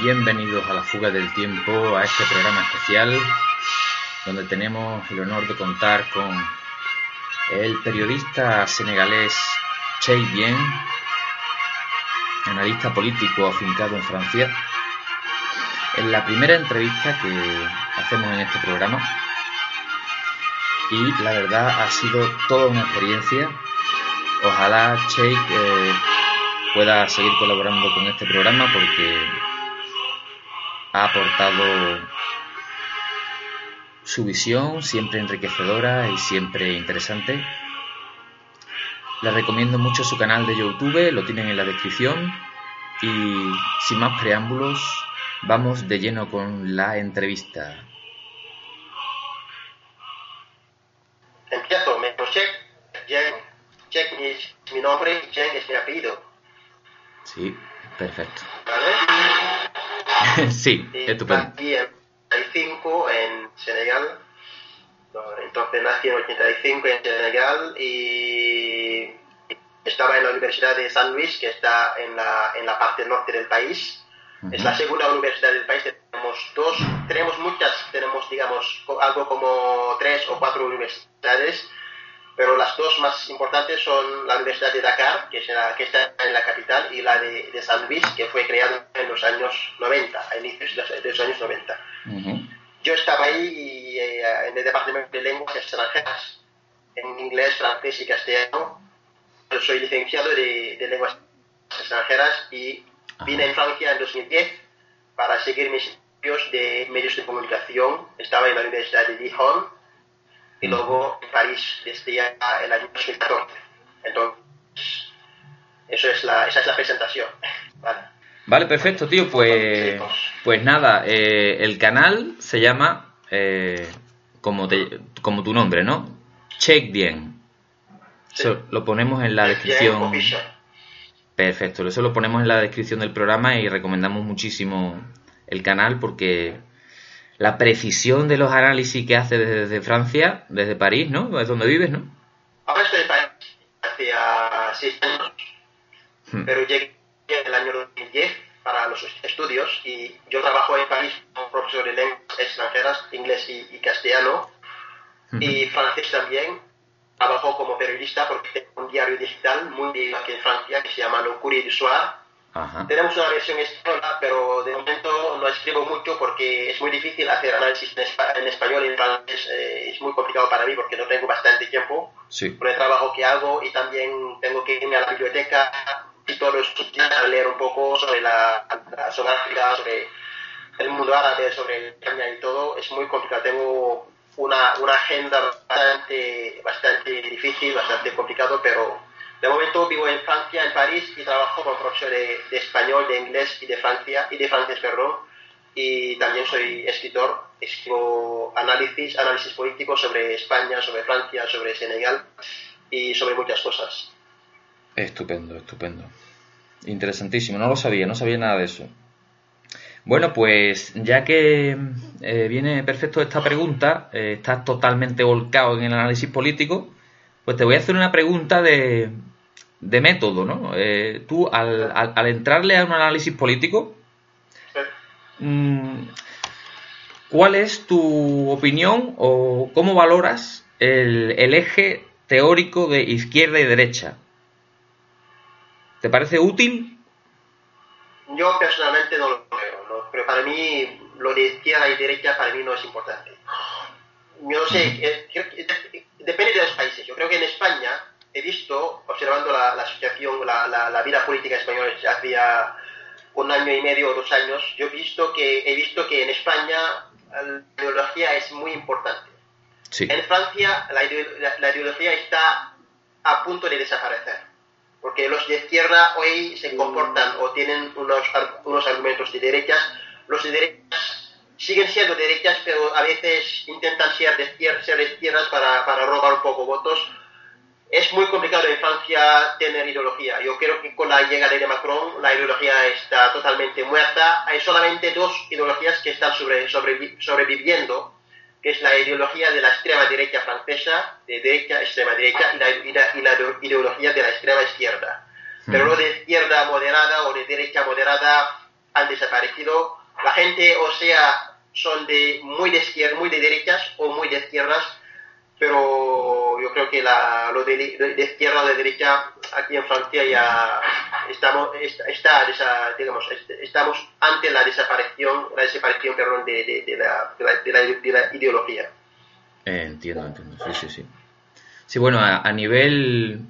Bienvenidos a la fuga del tiempo, a este programa especial donde tenemos el honor de contar con el periodista senegalés Chey Bien, analista político afincado en Francia. En la primera entrevista que hacemos en este programa y la verdad ha sido toda una experiencia. Ojalá eh, pueda seguir colaborando con este programa porque ha aportado su visión, siempre enriquecedora y siempre interesante. Les recomiendo mucho su canal de YouTube, lo tienen en la descripción. Y sin más preámbulos, vamos de lleno con la entrevista. Empiezo, me Check es mi nombre y Jen es mi apellido. Sí, perfecto. ¿Vale? sí, Y estupendo. nací en 85 en Senegal. Entonces nací en 85 en Senegal y estaba en la Universidad de San Luis, que está en la, en la parte norte del país. Es la segunda universidad del país. Tenemos dos, tenemos muchas, tenemos, digamos, algo como tres o cuatro universidades, pero las dos más importantes son la Universidad de Dakar, que, es la- que está en la capital, y la de, de San Luis, que fue creada en los años 90, a inicios de los- años 90. Ujú. Yo estaba ahí eh, en el departamento de lenguas extranjeras, en inglés, francés y castellano. Yo soy licenciado de, de lenguas extranjeras y vine en Francia en 2010 para seguir mis estudios de medios de comunicación. Estaba en la Universidad de Dijon y luego en París desde ya el año 2014. Entonces, eso es la, esa es la presentación. Vale. Vale, perfecto, tío. Pues, pues nada, eh, el canal se llama eh, como, te- como tu nombre, ¿no? Check bien. Sí. Eso lo ponemos en la descripción. Perfecto, eso lo ponemos en la descripción del programa y recomendamos muchísimo el canal porque la precisión de los análisis que hace desde, desde Francia, desde París, ¿no? Es donde vives, ¿no? Ahora estoy en París hacía seis años, Hmm. pero llegué en el año 2010 para los estudios y yo trabajo en París como profesor de lenguas extranjeras, inglés y, y castellano, y francés también. Trabajo como periodista porque tengo un diario digital muy bien aquí en Francia que se llama Le Courrier du Soir. Ajá. Tenemos una versión española, pero de momento no escribo mucho porque es muy difícil hacer análisis en, espa- en español y en francés. eh, es muy complicado para mí porque no tengo bastante tiempo Sí. por el trabajo que hago y también tengo que irme a la biblioteca y todos los días a leer un poco sobre la, la sobre África, sobre el mundo árabe, sobre España y todo. Es muy complicado. Tengo una, una agenda bastante, bastante difícil, bastante complicado, pero de momento vivo en Francia, en París, y trabajo como profesor de, español, de inglés y de Francia, y de francés, perdón. Y también soy escritor, escribo análisis, análisis políticos sobre España, sobre Francia, sobre Senegal y sobre muchas cosas. Estupendo, estupendo. Interesantísimo, no lo sabía, no sabía nada de eso. Bueno, pues ya que eh, viene perfecto esta pregunta, eh, estás totalmente volcado en el análisis político, pues te voy a hacer una pregunta de, de método, ¿no? Eh, tú, al, al- al entrarle a un análisis político, mm, ¿cuál es tu opinión o cómo valoras el, el eje teórico de izquierda y derecha? ¿Te parece útil? Yo personalmente no lo veo, ¿no? pero para mí lo de izquierda y derecha para mí no es importante. Yo no sé, eh, creo de- depende de los países. Yo creo que en España he visto, observando la, la asociación, la, la, la vida política española ya hacía un año y medio o dos años, yo he visto que, he visto que en España la ideología es muy importante. Sí. En Francia la, ide- la- la ideología está a punto de desaparecer, porque los de izquierda hoy se comportan o tienen unos, unos argumentos de derechas, los de derechas siguen siendo derechas, pero a veces intentan ser de, izquier- ser de izquierdas para, para robar un poco votos. Es muy complicado en Francia tener ideología. Yo creo que con la llegada de Macron la ideología está totalmente muerta. Hay solamente dos ideologías que están sobre, sobrevi- sobreviviendo, que es la ideología de la extrema derecha francesa, de derecha, extrema derecha, y la, y la- y la ideología de la extrema izquierda. Pero lo de izquierda moderada o de derecha moderada han desaparecido. La gente, o sea, son de muy de izquierda, muy de derechas o muy de izquierdas, pero yo creo que la, lo de, de, izquierda o de derecha aquí en Francia ya estamos, está, digamos, estamos ante la desaparición, la desaparición perdón, de, de, la, de, la, ideología. entiendo, entiendo, sí, sí, sí. Sí, bueno, a, nivel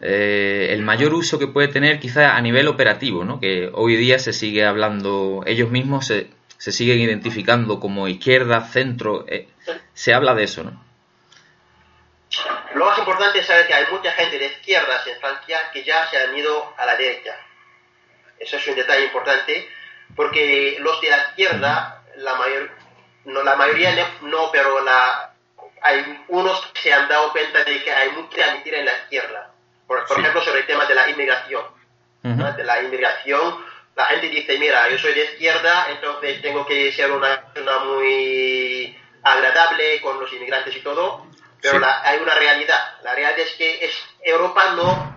eh, el mayor uso que puede tener quizá a nivel operativo, ¿no? que hoy día se sigue hablando, ellos mismos se, se siguen identificando como izquierda, centro, eh, se habla de eso, ¿no? Lo más importante es saber que hay mucha gente de izquierdas en Francia que ya se han ido a la derecha. Eso es un detalle importante, porque los de la izquierda, la, mayor, no, la mayoría no, pero la, hay unos que se han dado cuenta de que hay mucha mentira en la izquierda. Por, ejemplo, sobre el tema de la inmigración. De la inmigración, la gente dice, mira, yo soy de izquierda, entonces tengo que ser una persona muy agradable con los inmigrantes y todo, pero hay una realidad. La realidad es que es, Europa no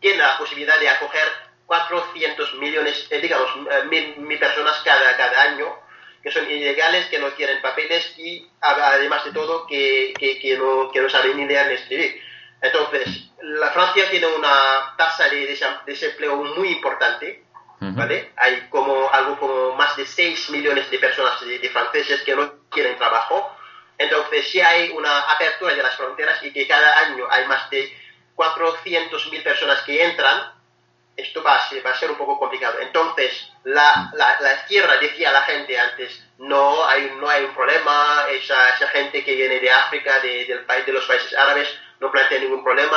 tiene la posibilidad de acoger 400 millones, eh, digamos, eh, mil, personas cada, cada año, que son ilegales, que no tienen papeles y además de todo que, que, no, que no saben ni leer ni escribir. Entonces, la Francia tiene una tasa de desempleo muy importante, ¿vale? Hay como algo como más de 6 millones de personas de, franceses que no tienen trabajo. Entonces, si hay una apertura de las fronteras y que cada año hay más de 400.000 personas que entran, esto va a, ser, va a ser un poco complicado. Entonces, la, la, izquierda decía a la gente antes, no hay, no hay un problema, esa, esa gente que viene de África, de, del país, de los países árabes, no plantea ningún problema,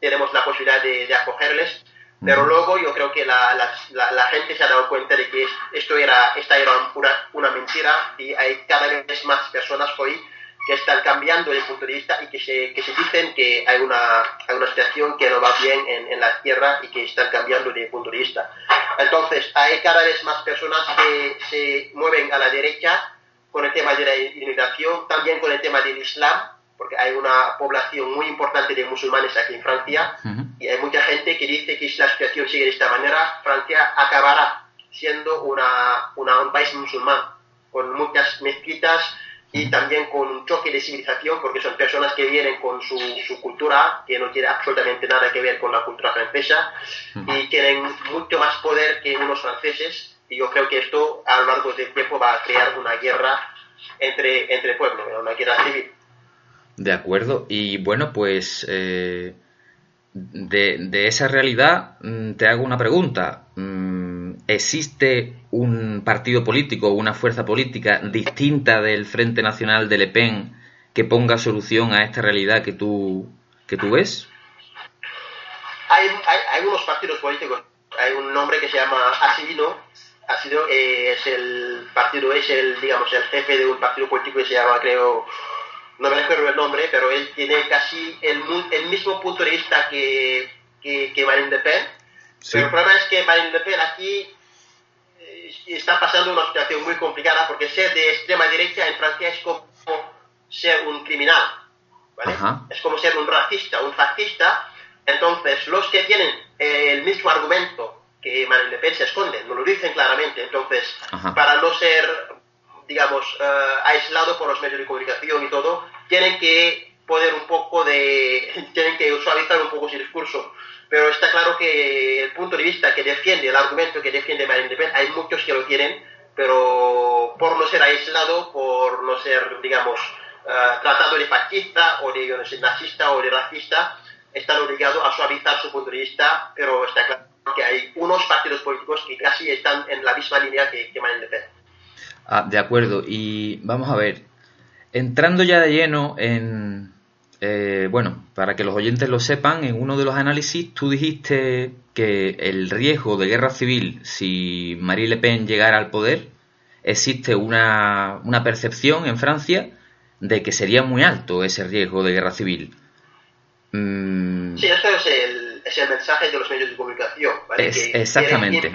tenemos la posibilidad de, de acogerles. Pero luego yo creo que la, la, la, gente se ha dado cuenta de que esto era, esta era una, una mentira y hay cada vez más personas hoy que están cambiando el punto de vista y que se, que se dicen que hay una, hay una situación que no va bien en, en, la tierra y que están cambiando de punto de vista. Entonces, hay cada vez más personas que se mueven a la derecha con el tema de la inmigración, también con el tema del Islam, porque hay una población muy importante de musulmanes aquí en Francia y hay mucha gente que dice que si la situación sigue de esta manera, Francia acabará siendo una, una, un país musulmán, con muchas mezquitas y también con un choque de civilización, porque son personas que vienen con su, su cultura, que no tiene absolutamente nada que ver con la cultura francesa, y tienen mucho más poder que unos franceses, y yo creo que esto a lo largo del tiempo va a crear una guerra entre, entre pueblos, una guerra civil. De acuerdo. Y bueno, pues eh, de, esa realidad mm, te hago una pregunta. Mm, ¿Existe un partido político o una fuerza política distinta del Frente Nacional de Le Pen que ponga solución a esta realidad que tú, que tú ves? Hay, hay, unos partidos políticos. Hay un nombre que se llama Asidino. Asido eh, es el partido, es el, digamos, el jefe de un partido político que se llama, creo, no me recuerdo el nombre, pero él tiene casi el, el mismo punto de vista que, que, Marine Le Pen. Pero el problema es que Marine Le Pen aquí está pasando una situación muy complicada porque ser de extrema derecha en Francia es como ser un criminal, ¿vale? Es como ser un racista, un fascista. Entonces, los que tienen el mismo argumento que Marine Le Pen se esconden, no lo dicen claramente. Entonces, para no ser digamos, uh, aislado por los medios de comunicación y todo, tienen que poner un poco de, tienen que suavizar un poco su discurso. Pero está claro que el punto de vista que defiende, el argumento que defiende Marine hay muchos que lo tienen, pero por no ser aislado, por no ser, digamos, uh, tratado de fascista o de no sé, nazista o de racista, están obligados a suavizar su punto de vista, pero está claro que hay unos partidos políticos que casi están en la misma línea que, que Marine. Ah, de acuerdo. Y vamos a ver, entrando ya de lleno en, eh, bueno, para que los oyentes lo sepan, en uno de los análisis tú dijiste que el riesgo de guerra civil si Marie Le Pen llegara al poder, existe una, una percepción en Francia de que sería muy alto ese riesgo de guerra civil. Mm. Sí, eso es el, es el, mensaje de los medios de comunicación, ¿vale? exactamente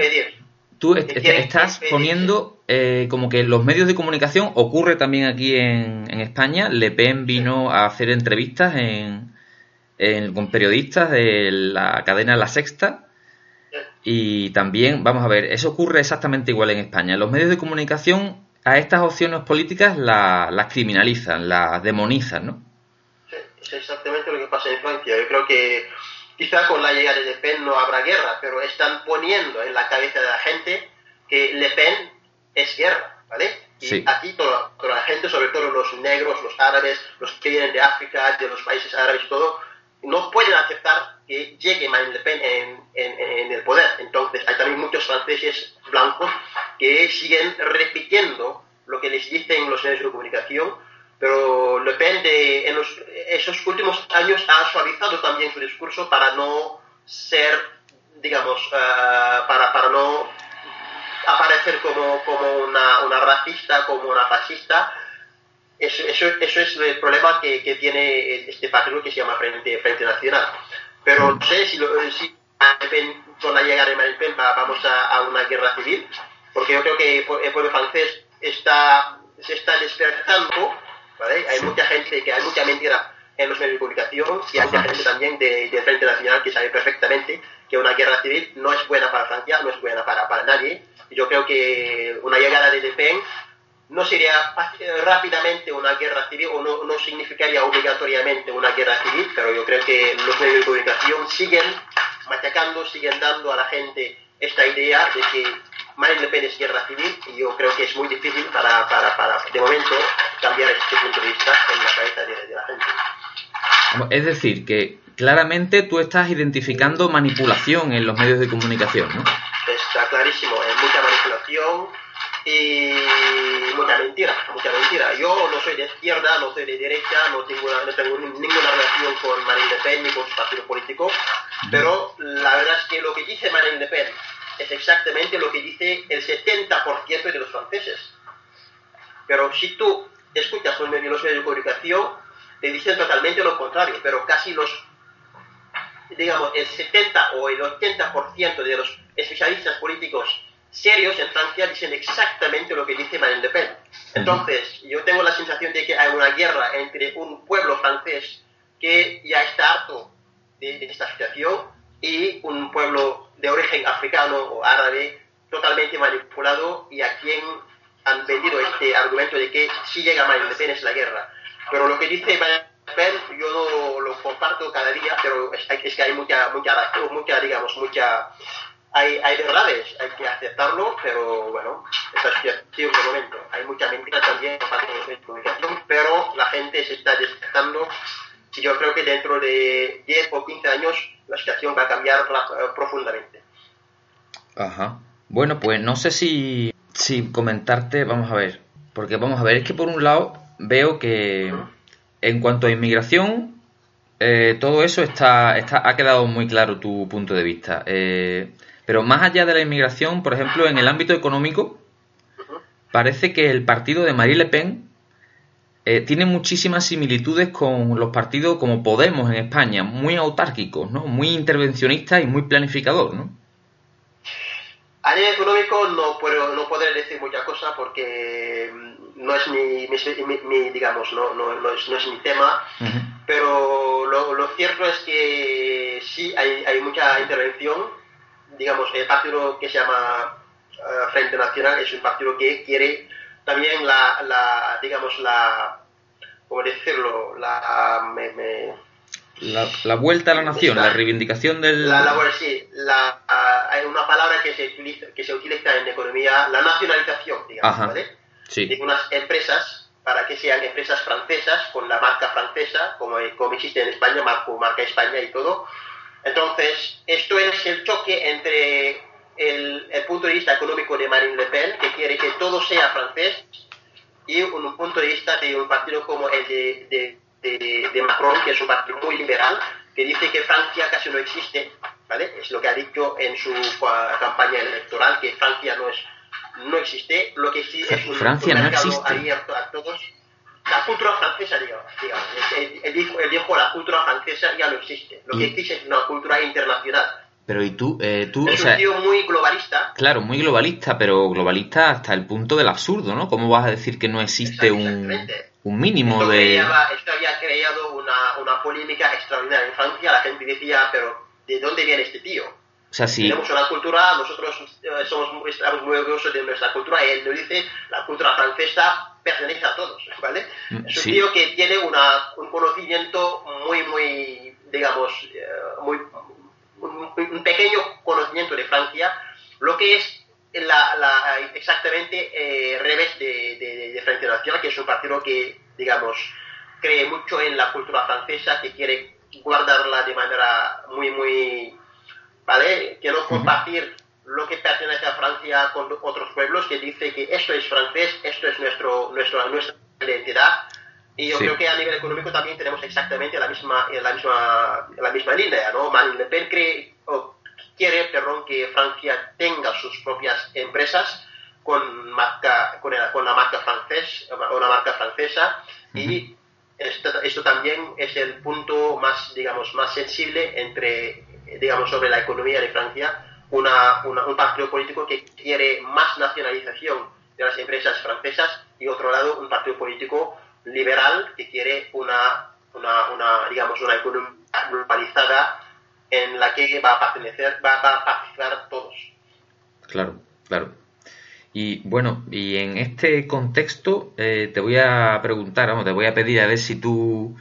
tú estás poniendo eh, como que los medios de comunicación, ocurre también aquí en, España, Le Pen vino a hacer entrevistas en, con periodistas de la cadena La Sexta Y también, vamos a ver, eso ocurre exactamente igual en España. Los medios de comunicación a estas opciones políticas las criminalizan, las demonizan, ¿no? Sí, es exactamente lo que pasa en Francia. Yo creo que quizá con la llegada de Le Pen no habrá guerra, pero están poniendo en la cabeza de la gente que Le Pen es guerra, ¿vale? Y aquí toda, la gente, sobre todo los negros, los árabes, los que vienen de África, de los países árabes y todo, no pueden aceptar que llegue Marine Le Pen en, en, el poder. Entonces, hay también muchos franceses blancos que siguen repitiendo lo que les dicen los medios de comunicación, pero Le Pen de, en esos últimos años ha suavizado también su discurso para no ser, digamos, eh, para, para no aparecer como, como una, una racista, como una fascista, eso, eso, eso, es el problema que, que, tiene este partido que se llama Frente, Frente Nacional. Pero no sé si, si con la llegada de Marine Pen vamos a, a, una guerra civil, porque yo creo que el pueblo francés está, se está despertando, ¿vale? Hay mucha gente, que hay mucha mentira en los medios de comunicación y hay mucha gente también de, de, Frente Nacional que sabe perfectamente que una guerra civil no es buena para Francia, no es buena para, para nadie. Yo creo que una llegada de Le Pen no sería rápidamente una guerra civil o no, no, significaría obligatoriamente una guerra civil, pero yo creo que los medios de comunicación siguen machacando, siguen dando a la gente esta idea de que Marine Le Pen es guerra civil y yo creo que es muy difícil para, para, para de momento, cambiar este punto de vista en la cabeza de, de la gente. Es decir, que claramente tú estás identificando manipulación en los medios de comunicación, ¿no? Está clarísimo, es mucha manipulación y mucha mentira, mucha mentira. Yo no soy de izquierda, no soy de derecha, no tengo, no tengo ninguna relación con Marine Le Pen ni con su partido político, pero la verdad es que lo que dice Marine Le Pen es exactamente lo que dice el 70% de los franceses. Pero si tú escuchas los medios de comunicación, te dicen totalmente lo contrario, pero casi los, digamos, el 70 o el 80% de los especialistas políticos serios en Francia dicen exactamente lo que dice Marine Le Pen. Entonces, yo tengo la sensación de que hay una guerra entre un pueblo francés que ya está harto de, esta situación y un pueblo de origen africano o árabe totalmente manipulado y a quien han vendido este argumento de que si llega Marine Le Pen es la guerra. Pero lo que dice Marine Le Pen yo no lo comparto cada día, pero es, es que hay mucha, mucha, mucha, digamos, mucha hay, hay verdades, hay que aceptarlo, pero bueno, es un momento. Hay mucha mentira también de comunicación, pero la gente se está despertando y yo creo que dentro de 10 o 15 años la situación va a cambiar eh, profundamente. Ajá. Bueno, pues no sé si, si comentarte, vamos a ver, porque vamos a ver, es que por un lado veo que en cuanto a inmigración, eh, todo eso está, está, ha quedado muy claro tu punto de vista. Eh, pero más allá de la inmigración, por ejemplo, en el ámbito económico, parece que el partido de Marie Le Pen eh, tiene muchísimas similitudes con los partidos como Podemos en España, muy autárquicos, ¿no? muy intervencionistas y muy planificador, ¿no? A nivel económico no puedo no poder decir muchas cosas porque mm, no es mi, digamos no, no, no, es, no, es, mi tema pero lo, lo, cierto es que sí hay, hay mucha intervención digamos, el partido que se llama eh, Frente Nacional es un partido que quiere también la, la digamos, la, ¿cómo decirlo? La, la, vuelta a la nación, la, reivindicación del... La, la, sí, la, hay una palabra que se, utiliza, que se utiliza en economía, la nacionalización, digamos, ¿vale? Sí. De unas empresas para que sean empresas francesas con la marca francesa, como, como existe en España, marca, marca España y todo, entonces, esto es el choque entre el, punto de vista económico de Marine Le Pen, que quiere que todo sea francés, y un, punto de vista de un partido como el de, de, Macron, que es un partido muy liberal, que dice que Francia casi no existe, ¿vale? Es lo que ha dicho en su campaña electoral, que Francia no es no existe, lo que sí es un, Francia mercado abierto a todos la cultura francesa, digamos. Él, dijo, la cultura francesa ya no existe. Lo que existe es una cultura internacional. Pero y tú, eh, tú es un tío muy globalista. Claro, muy globalista, pero globalista hasta el punto del absurdo, ¿no? ¿Cómo vas a decir que no existe un, un mínimo de... esto había creado una, una polémica extraordinaria en Francia. La gente decía, pero ¿de dónde viene este tío? sea, sí. Tenemos una cultura, nosotros eh, somos muy, estamos muy orgullosos de nuestra cultura y él nos dice la cultura francesa pertenece a todos, ¿vale? Mm, Es un sí. tío que tiene una, un conocimiento muy, muy, digamos, eh, muy, un, pequeño conocimiento de Francia, lo que es la, la- exactamente eh, revés de, de, de Frente Nacional, que es un partido que, digamos, cree mucho en la cultura francesa, que quiere guardarla de manera muy, muy, ¿vale? Que no compartir lo que pertenece a Francia con otros pueblos, que dice que esto es francés, esto es nuestro, nuestro, nuestra identidad. Y yo Sí. creo que a nivel económico también tenemos exactamente la misma, la misma, la misma línea, ¿no? Marine Le Pen cree, o quiere, perdón, que Francia tenga sus propias empresas con marca, con, el- con la marca francés, una marca francesa, y esto, esto también es el punto más, digamos, más sensible entre, digamos, sobre la economía de Francia, una, una- un partido político que quiere más nacionalización de las empresas francesas y otro lado un partido político liberal que quiere una, una, una, digamos, una economía globalizada en la que va a pertenecer, va, va a participar todos. Claro, claro. Y bueno, y en este contexto eh, te voy a preguntar, vamos, te voy a pedir a ver si tú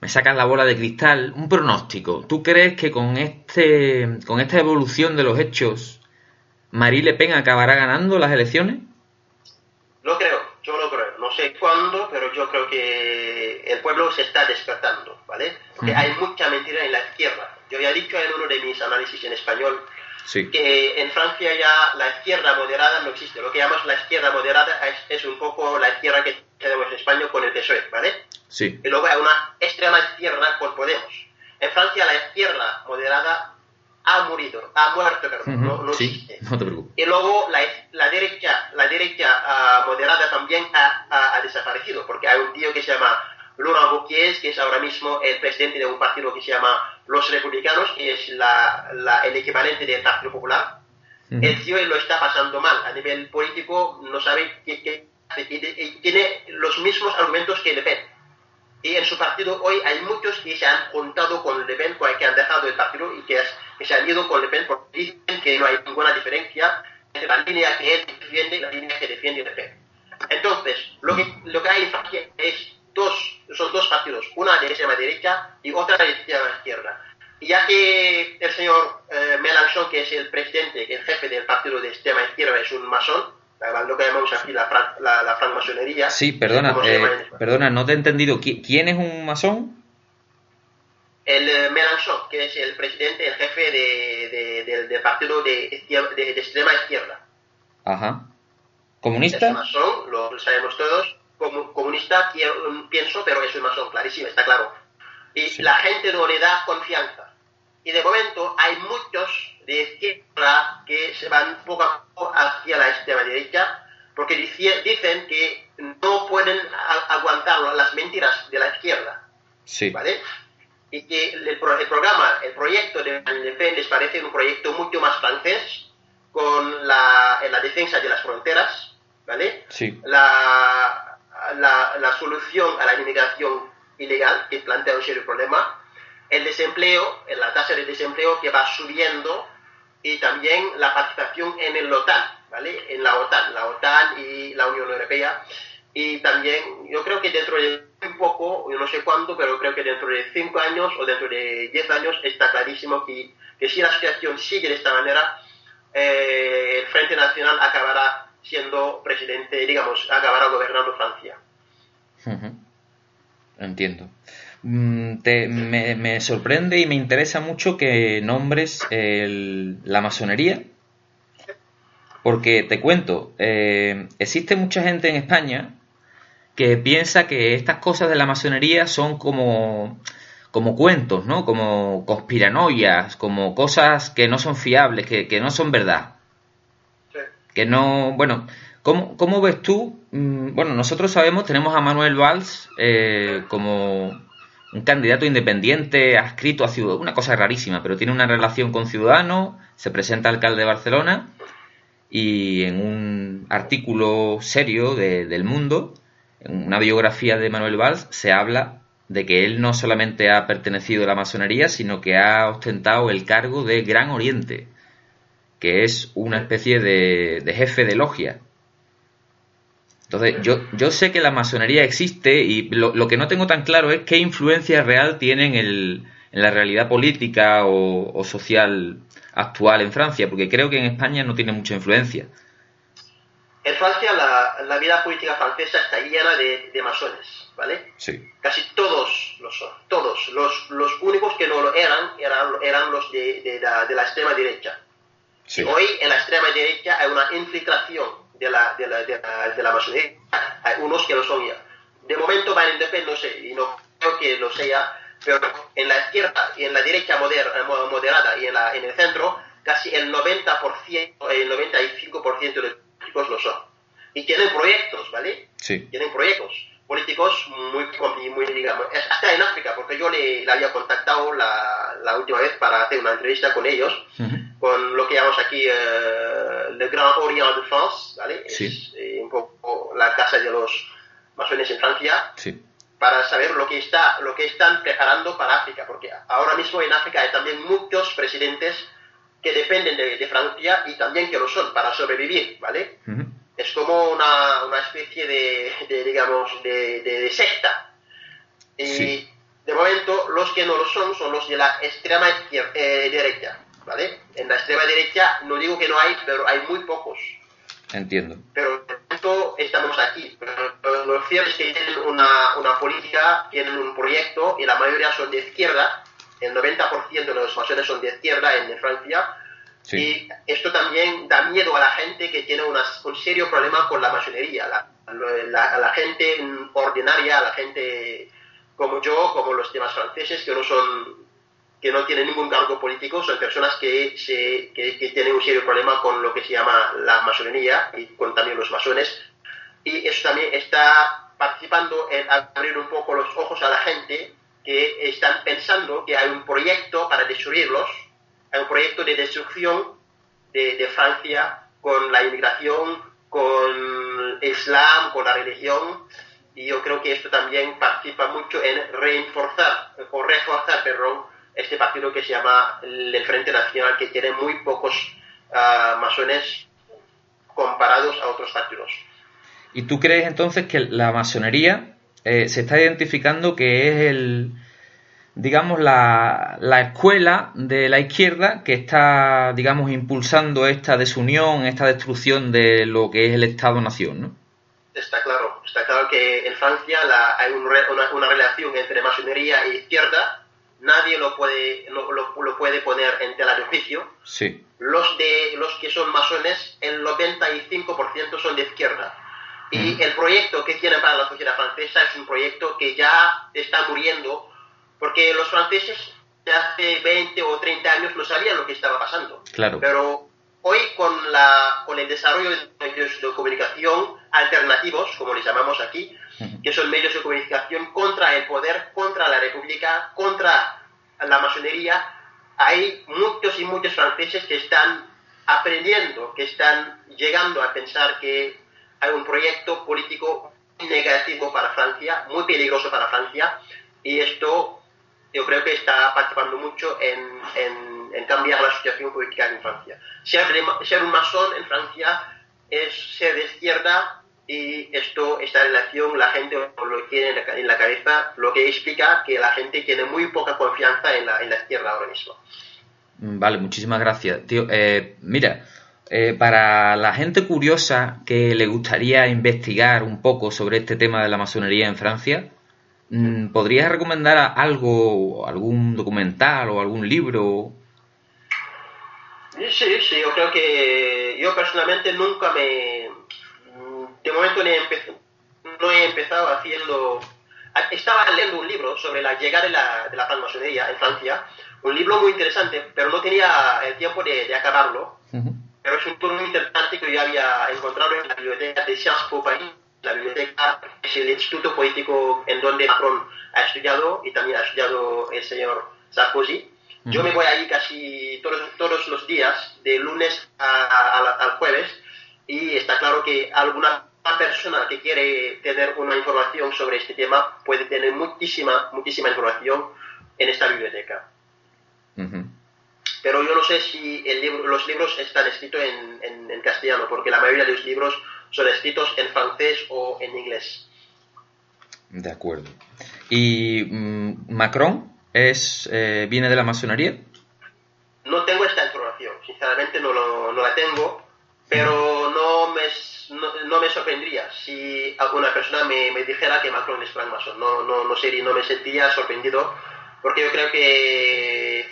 me sacas la bola de cristal, un pronóstico. ¿Tú crees que con este, con esta evolución de los hechos, Marie Le Pen acabará ganando las elecciones? Lo creo, yo lo creo. No sé cuándo, pero yo creo que el pueblo se está despertando, ¿vale? Porque hay mucha mentira en la izquierda. Yo he dicho en uno de mis análisis en español Sí. que en Francia ya la izquierda moderada no existe. Lo que llamamos la izquierda moderada es, es un poco la izquierda que tenemos en España con el PSOE, ¿vale? Sí. Y luego hay una extrema izquierda con Podemos. En Francia la izquierda moderada ha morido, ha muerto, perdón, no, no sí, existe. no te preocupes. Y luego la, la derecha, la derecha ah, moderada también ha, ha- ha desaparecido, porque hay un tío que se llama Laurent Wauquiez, que es ahora mismo el presidente de un partido que se llama Los Republicanos, que es la, la- el equivalente del Partido Popular. Ujú. El tío lo está pasando mal a nivel político, no sabe qué, qué hace, y, y tiene los mismos argumentos que Le Pen. Y en su partido hoy hay muchos que se han juntado con Le Pen, que han dejado el partido y que, es- que se han ido con Le Pen porque dicen que no hay ninguna diferencia entre la línea que él defiende y la línea que defiende Le Pen. Entonces, lo que, lo que hay es dos, son dos partidos, una de extrema derecha y otra de extrema izquierda. Y ya que el señor eh, Mélenchon, que es el presidente, el jefe del partido de extrema izquierda, es un masón, lo que llamamos aquí la, fran- la, la francmasonería. Sí, perdona, ¿cómo se llama en eh, perdona, no te he entendido. ¿Qui- ¿Quién es un masón? el eh, Mélenchon, que es el presidente, el jefe de, de- del- del partido de, extrema izquierda. Ajá. Es ¿Comunista? masón, lo sabemos todos. Comunista mm, pienso, pero es un masón, clarísimo, está claro. Y Sí. la gente no le da confianza. Y de momento hay muchos de izquierda que se van poco a poco hacia la extrema derecha porque dici- dicen que no pueden aguantar las mentiras de la izquierda. Sí. ¿vale? Y que el, el programa, el proyecto de Le Pen les parece un proyecto mucho más francés, con la, en la defensa de las fronteras, ¿vale? Sí. La, la, la solución a la inmigración ilegal, que plantea un serio problema, el desempleo, la tasa de desempleo que va subiendo, y también la participación en el OTAN, ¿vale? En la OTAN, la OTAN y la Unión Europea. Y también, yo creo que dentro de un poco, yo no sé cuándo, pero creo que dentro de cinco años o dentro de diez años está clarísimo que, que si la situación sigue de esta manera, eh, el Frente Nacional acabará siendo presidente, digamos, acabará gobernando Francia. Entiendo. Mm, te- me, me sorprende y me interesa mucho que nombres el- la masonería, porque te cuento, eh, existe mucha gente en España que piensa que estas cosas de la masonería son como, como cuentos, ¿no? Como conspiranoias, como cosas que no son fiables, que, que no son verdad. Que no, bueno, ¿cómo, cómo ves tú? Mm, Bueno, nosotros sabemos, tenemos a Manuel Valls eh, como un candidato independiente adscrito a Ciudadanos, una cosa rarísima, pero tiene una relación con Ciudadanos, se presenta alcalde de Barcelona y en un artículo serio de- del Mundo, en una biografía de Manuel Valls, se habla de que él no solamente ha pertenecido a la masonería, sino que ha ostentado el cargo de Gran Oriente. Que es una especie de, jefe de logia. Entonces, yo, yo sé que la masonería existe y lo, que no tengo tan claro es qué influencia real tiene en, la realidad política o, social actual en Francia, porque creo que en España no tiene mucha influencia. En Francia la, vida política francesa está llena de, masones, ¿vale? Sí. Casi todos lo son, todos. Los, los únicos que no lo eran eran, eran los de, la, de la extrema derecha. Hoy en la extrema derecha hay una infiltración de la, de la, de la, masonería. Hay unos que lo son ya. De momento van independientes, y no creo que lo sea, pero en la izquierda y en la derecha moderada y en, la, en el centro, casi el 90%, el 95% de los políticos lo son. Y tienen proyectos, ¿vale? Sí. Tienen proyectos políticos muy, muy digamos, hasta en África, porque yo le, había contactado la, la, última vez para hacer una entrevista con ellos, con lo que llamamos aquí eh, le Grand Orient de France, ¿vale? Sí. Es eh, un poco la casa de los masones en Francia. Sí. para saber lo que está lo que están preparando para África porque ahora mismo en África hay también muchos presidentes que dependen de, Francia y también que lo son para sobrevivir vale es como una, una especie de, digamos, de, secta. Y de momento los que no lo son son los de la extrema izquierda, eh, derecha, ¿vale? En la extrema derecha no digo que no hay, pero hay muy pocos. Entiendo. Pero por tanto estamos aquí. Pero lo cierto es que tienen una, una política, tienen un proyecto y la mayoría son de izquierda. El 90% de los masones son de izquierda en Francia y esto también da miedo a la gente que tiene un serio problema con la masonería, la, la, la, gente ordinaria, la gente como yo, como los demás franceses, que no son que no tienen ningún cargo político, son personas que, se, que, tienen un serio problema con lo que se llama la masonería y con también los masones. Y eso también está participando en abrir un poco los ojos a la gente que están pensando que hay un proyecto para destruirlos un proyecto de destrucción de, Francia con la inmigración, con el Islam, con la religión, y yo creo que esto también participa mucho en reforzar, o reforzar, perdón, este partido que se llama el Frente Nacional, que tiene muy pocos uh, masones comparados a otros partidos. ¿Y tú crees entonces que la masonería eh, se está identificando que es el, digamos, la, la, escuela de la izquierda que está, digamos, impulsando esta desunión, esta destrucción de lo que es el Estado-Nación, ¿no? Está claro, está claro que en Francia la, hay una, una, relación entre masonería e izquierda, nadie lo puede, lo, lo, puede poner en tela de juicio. Sí. Los, de, los que son masones, el 95% son de izquierda. Y el proyecto que tienen para la sociedad francesa es un proyecto que ya está muriendo porque los franceses de hace 20 o 30 años no sabían lo que estaba pasando. Claro. Pero hoy con, la, con el desarrollo de medios de comunicación alternativos, como les llamamos aquí, que son medios de comunicación contra el poder, contra la república, contra la masonería, hay muchos y muchos franceses que están aprendiendo, que están llegando a pensar que hay un proyecto político negativo para Francia, muy peligroso para Francia, y esto yo creo que está participando mucho en, cambiar la situación política en Francia. Ser, ser, un masón en Francia es ser de izquierda y esto, esta relación, la gente lo tiene en la, cabeza, lo que explica que la gente tiene muy poca confianza en la, izquierda ahora mismo. Mm, vale, muchísimas gracias. Tío, eh, mira, eh, para la gente curiosa que le gustaría investigar un poco sobre este tema de la masonería en Francia, ¿Podrías recomendar algo, algún documental o algún libro? Sí, sí, yo creo que yo personalmente nunca me... De momento no he empezado haciendo... Estaba leyendo un libro sobre la llegada de la, de la en Francia, un libro muy interesante, pero no tenía el tiempo de, acabarlo. Pero es un libro muy interesante que yo había encontrado en la biblioteca de Sciences Po Paris la biblioteca es el instituto político en donde Macron ha estudiado y también ha estudiado el señor Sarkozy. Yo me voy ahí casi todos, todos los días, de lunes al jueves, y está claro que alguna persona que quiere tener una información sobre este tema puede tener muchísima, muchísima información en esta biblioteca. pero yo no sé si el libro, los libros están escritos en, en, castellano, porque la mayoría de los libros son escritos en francés o en inglés. De acuerdo. ¿Y mm, Macron es eh, viene de la masonería? No tengo esta información, sinceramente no, no la tengo, pero no me, no, me sorprendería si alguna persona me, me, dijera que Macron es francmasón. No, no, no, sería, no me sentiría sorprendido, porque yo creo que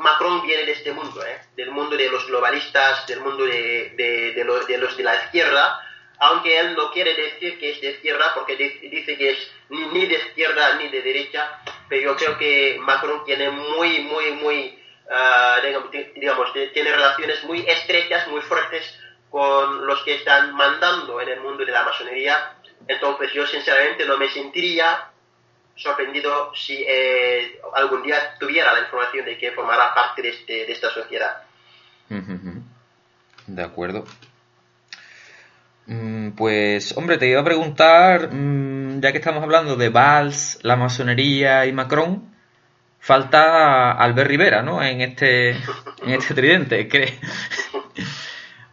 Macron viene de este mundo, ¿eh? del mundo de los globalistas, del mundo de, de, los, de, los, de la izquierda, aunque él no quiere decir que es de izquierda, porque dice que es ni, de izquierda ni de derecha, pero yo creo que Macron tiene muy, muy, muy, uh, digamos, tiene relaciones muy estrechas, muy fuertes con los que están mandando en el mundo de la masonería. Entonces yo sinceramente no me sentiría sorprendido si eh, algún día tuviera la información de que formará parte de, este, de esta sociedad. De acuerdo. Mm, pues, hombre, te iba a preguntar, mm, ya que estamos hablando de Valls, la masonería y Macron, falta Albert Rivera, ¿no? En este, en este tridente. ¿Crees?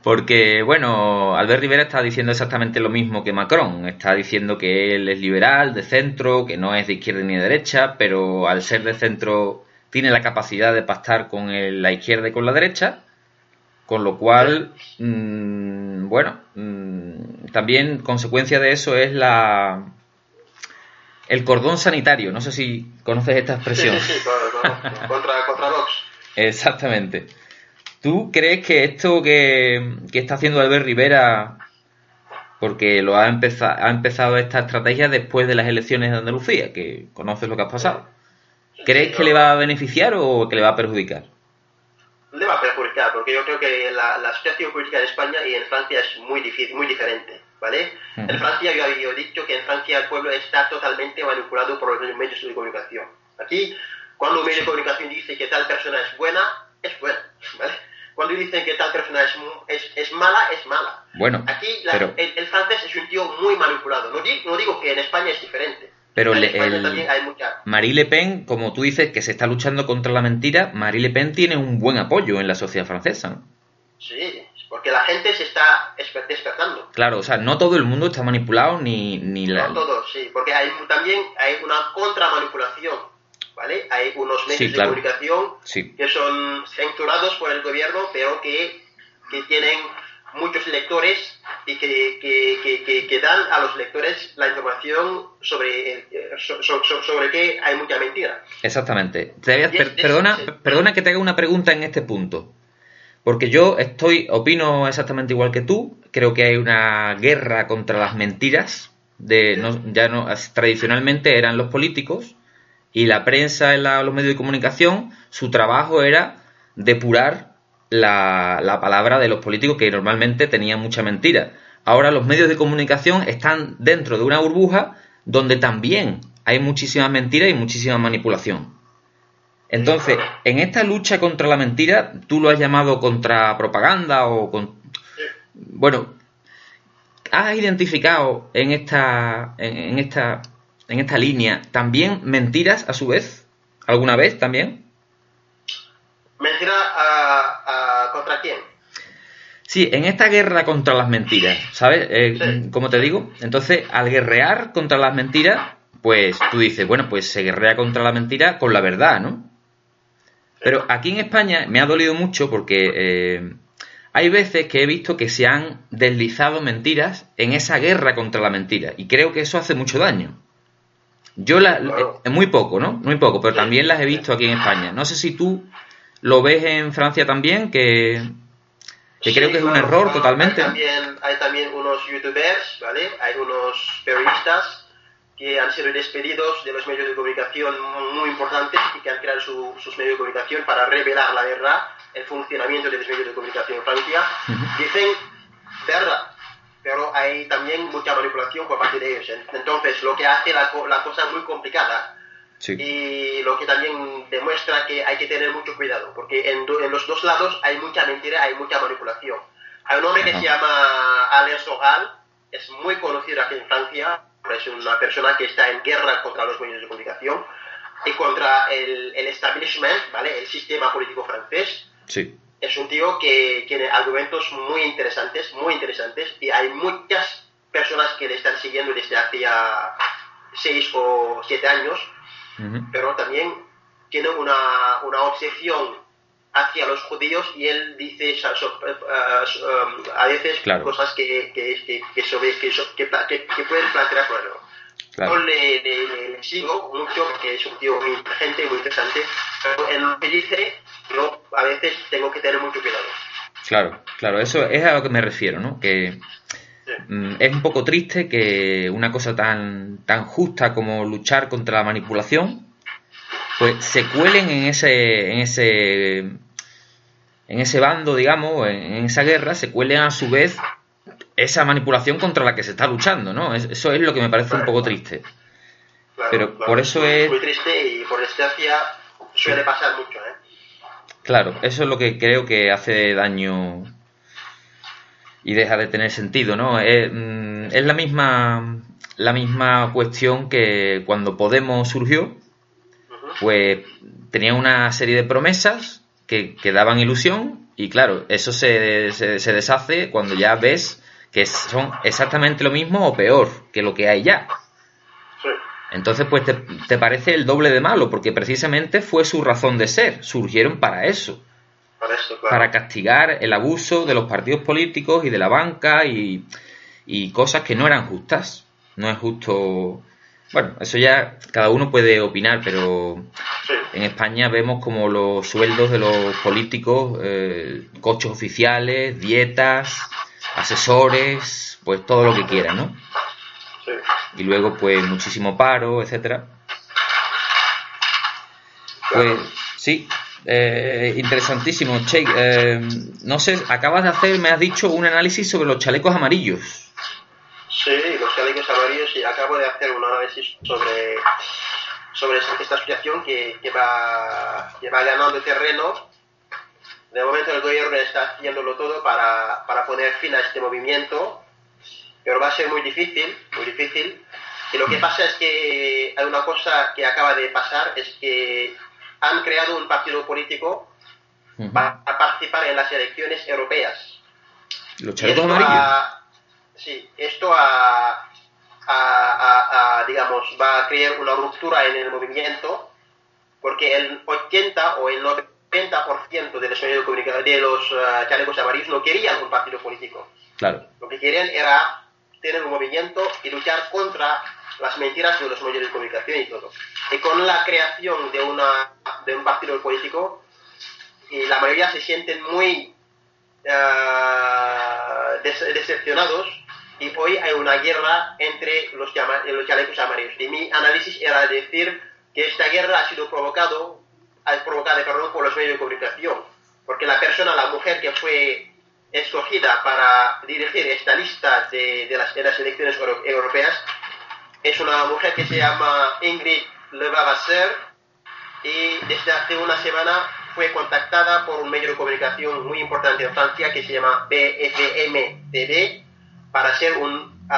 Porque, bueno, Albert Rivera está diciendo exactamente lo mismo que Macron. Está diciendo que él es liberal, de centro, que no es de izquierda ni de derecha, pero al ser de centro tiene la capacidad de pactar con la izquierda y con la derecha. Con lo cual, mm, bueno, mm, también consecuencia de eso es la el cordón sanitario. No sé si conoces esta expresión. Sí, sí, contra, contra Vox. Exactamente. ¿Tú crees que esto que, está haciendo Albert Rivera, porque lo ha empezado, ha empezado esta estrategia después de las elecciones de Andalucía, que conoces lo que ha pasado, ¿crees que le va a beneficiar o que le va a perjudicar? Le va a perjudicar, porque yo creo que la, situación política de España y en Francia es muy, difícil, muy diferente. ¿Vale? En Francia yo había dicho que en Francia el pueblo está totalmente manipulado por los medios de comunicación. Aquí, cuando un medio de comunicación dice que tal persona es buena, es buena, ¿vale? Cuando dicen que tal persona es, es, mala, es mala. Bueno, aquí el, francés es un tío muy manipulado. No digo, no digo que en España es diferente. Pero Marie Le Pen, como tú dices, que se está luchando contra la mentira, Marie Le Pen tiene un buen apoyo en la sociedad francesa, ¿no? Sí, porque la gente se está despertando. Claro, o sea, no todo el mundo está manipulado ni, ni la... No todo, sí, porque hay, también hay una contramanipulación ¿vale? Hay unos medios de comunicación que son censurados por el gobierno, pero que, tienen muchos lectores y que, dan a los lectores la información sobre, sobre, que hay mucha mentira. Exactamente. perdona, perdona que te haga una pregunta en este punto. Porque yo estoy, opino exactamente igual que tú. Creo que hay una guerra contra las mentiras. De, ya no, tradicionalmente eran los políticos y la prensa en los medios de comunicación, su trabajo era depurar la, la, palabra de los políticos que normalmente tenían mucha mentira. Ahora los medios de comunicación están dentro de una burbuja donde también hay muchísima mentira y muchísima manipulación. Entonces, en esta lucha contra la mentira, tú lo has llamado contra propaganda o con... Bueno, ¿has identificado en esta, en esta en esta línea, ¿también mentiras a su vez? ¿Alguna vez también? ¿Mentira a, contra quién? Sí, en esta guerra contra las mentiras, ¿sabes? Eh, como te digo, entonces al guerrear contra las mentiras, pues tú dices, bueno, pues se guerrea contra la mentira con la verdad, ¿no? Pero aquí en España me ha dolido mucho porque eh, hay veces que he visto que se han deslizado mentiras en esa guerra contra la mentira y creo que eso hace mucho daño. Yo la, eh, muy poco, ¿no? Muy poco, pero también las he visto aquí en España. No sé si tú lo ves en Francia también, que, creo que es un error totalmente. Hay también, hay también unos youtubers, ¿vale? Hay unos periodistas que han sido despedidos de los medios de comunicación muy importantes y que han creado sus medios de comunicación para revelar la verdad, el funcionamiento de los medios de comunicación en Francia. Dicen verdad, pero hay también mucha manipulación por parte de ellos. Entonces, lo que hace la, la cosa muy complicada y lo que también demuestra que hay que tener mucho cuidado, porque en, en, los dos lados hay mucha mentira, hay mucha manipulación. Hay un hombre que se llama Alain Soral, es muy conocido aquí en Francia, es una persona que está en guerra contra los medios de comunicación. y contra el, el establishment, ¿vale? El sistema político francés. Sí. Es un tío que tiene argumentos muy interesantes, muy interesantes, y hay muchas personas que le están siguiendo desde hace ya seis o siete años, pero también tiene una, una obsesión hacia los judíos y él dice eh, um, a veces cosas que, que, que, que, que, pueden plantear problemas. Yo le, le, sigo mucho porque es un tío muy inteligente muy interesante, pero en lo que dice yo a veces tengo que tener mucho cuidado. Claro, claro, eso es a lo que me refiero, ¿no? Que mm, es un poco triste que una cosa tan, tan justa como luchar contra la manipulación, pues se cuelen en ese, en ese, en ese bando, digamos, en, esa guerra, se cuelen a su vez esa manipulación contra la que se está luchando, ¿no? Eso es lo que me parece un poco triste. Pero por eso es... Muy triste y por desgracia suele pasar mucho, ¿eh? Claro, eso es lo que creo que hace daño y deja de tener sentido, ¿no? Es, mm, es la misma la misma cuestión que cuando Podemos surgió, pues tenía una serie de promesas que, que daban ilusión y claro, eso se, se, deshace cuando ya ves que son exactamente lo mismo o peor que lo que hay ya. Entonces, pues te, parece el doble de malo, porque precisamente fue su razón de ser, surgieron para eso. Para, castigar el abuso de los partidos políticos y de la banca y, cosas que no eran justas. No es justo. Bueno, eso ya cada uno puede opinar, pero en España vemos como los sueldos de los políticos, eh, coches oficiales, dietas, asesores, pues todo lo que quieran, ¿no? Y luego pues muchísimo paro, etcétera. Pues sí, eh, interesantísimo. Che, eh, no sé, acabas de hacer, me has dicho, un análisis sobre los chalecos amarillos. Sí, los chalecos amarillos, y acabo de hacer un análisis sobre, sobre esta asociación que, que, va, que va ganando terreno. De momento el gobierno está haciéndolo todo para, para poner fin a este movimiento pero va a ser muy difícil, muy difícil. Y lo que pasa es que hay una cosa que acaba de pasar, es que han creado un partido político para participar en las elecciones europeas. ¿Los chalecos amarillos? sí, esto a, a, digamos, va a crear una ruptura en el movimiento, porque el 80 o el 90% de los de los uh, chalecos amarillos no querían un partido político. Claro. Lo que querían era tener un movimiento y luchar contra las mentiras de los medios de comunicación y todo. Y con la creación de, una, de un partido político, y la mayoría se sienten muy uh, decepcionados y hoy hay una guerra entre los, los chalecos amarillos. Y mi análisis era decir que esta guerra ha sido provocado, provocada perdón, por los medios de comunicación, porque la persona, la mujer que fue escogida para dirigir esta lista de, de, las, elecciones europeas es una mujer que se llama Ingrid Levavasseur y desde hace una semana fue contactada por un medio de comunicación muy importante en Francia que se llama BFM TV para ser un uh,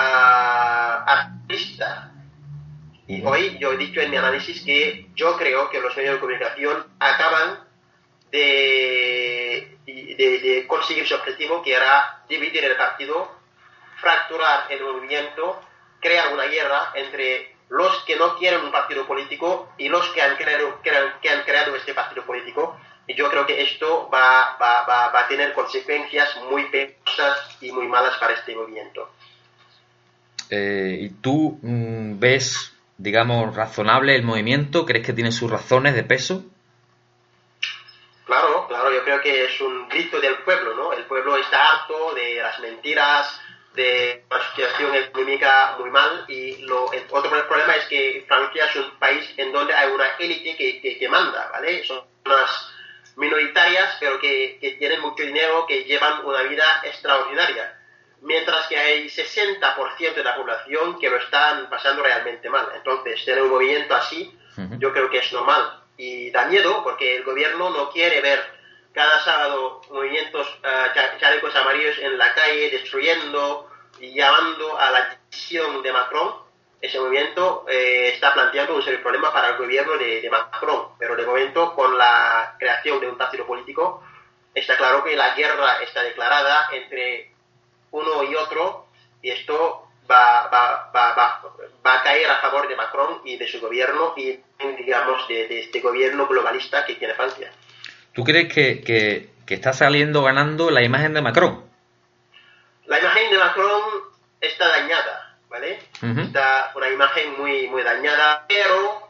artista. Y hoy yo he dicho en mi análisis que yo creo que los medios de comunicación acaban de, de, conseguir su objetivo, que era dividir el partido, fracturar el movimiento, crear una guerra entre los que no quieren un partido político y los que han creado, que han creado este partido político. Y yo creo que esto va, va, va, va a tener consecuencias muy penosas y muy malas para este movimiento. Eh, ¿Y tú mm, ves, digamos, razonable el movimiento? ¿Crees que tiene sus razones de peso? Claro, claro, yo creo que es un grito del pueblo, ¿no? El pueblo está harto de las mentiras, de una situación económica muy mal y lo, el otro problema es que Francia es un país en donde hay una élite que, que, manda, ¿vale? Son unas minoritarias pero que, que, tienen mucho dinero, que llevan una vida extraordinaria, mientras que hay 60% de la población que lo están pasando realmente mal. Entonces, tener un movimiento así, yo creo que es normal y da miedo porque el gobierno no quiere ver cada sábado movimientos uh, chalecos amarillos en la calle destruyendo y llamando a la decisión de Macron ese movimiento eh, está planteando un serio problema para el gobierno de, de, Macron, pero de momento con la creación de un partido político está claro que la guerra está declarada entre uno y otro y esto va, va, va, va, a caer a favor de Macron y de su gobierno y digamos de, de este gobierno globalista que tiene Francia. ¿Tú crees que, que, que está saliendo ganando la imagen de Macron? La imagen de Macron está dañada, ¿vale? Está una imagen muy, muy dañada, pero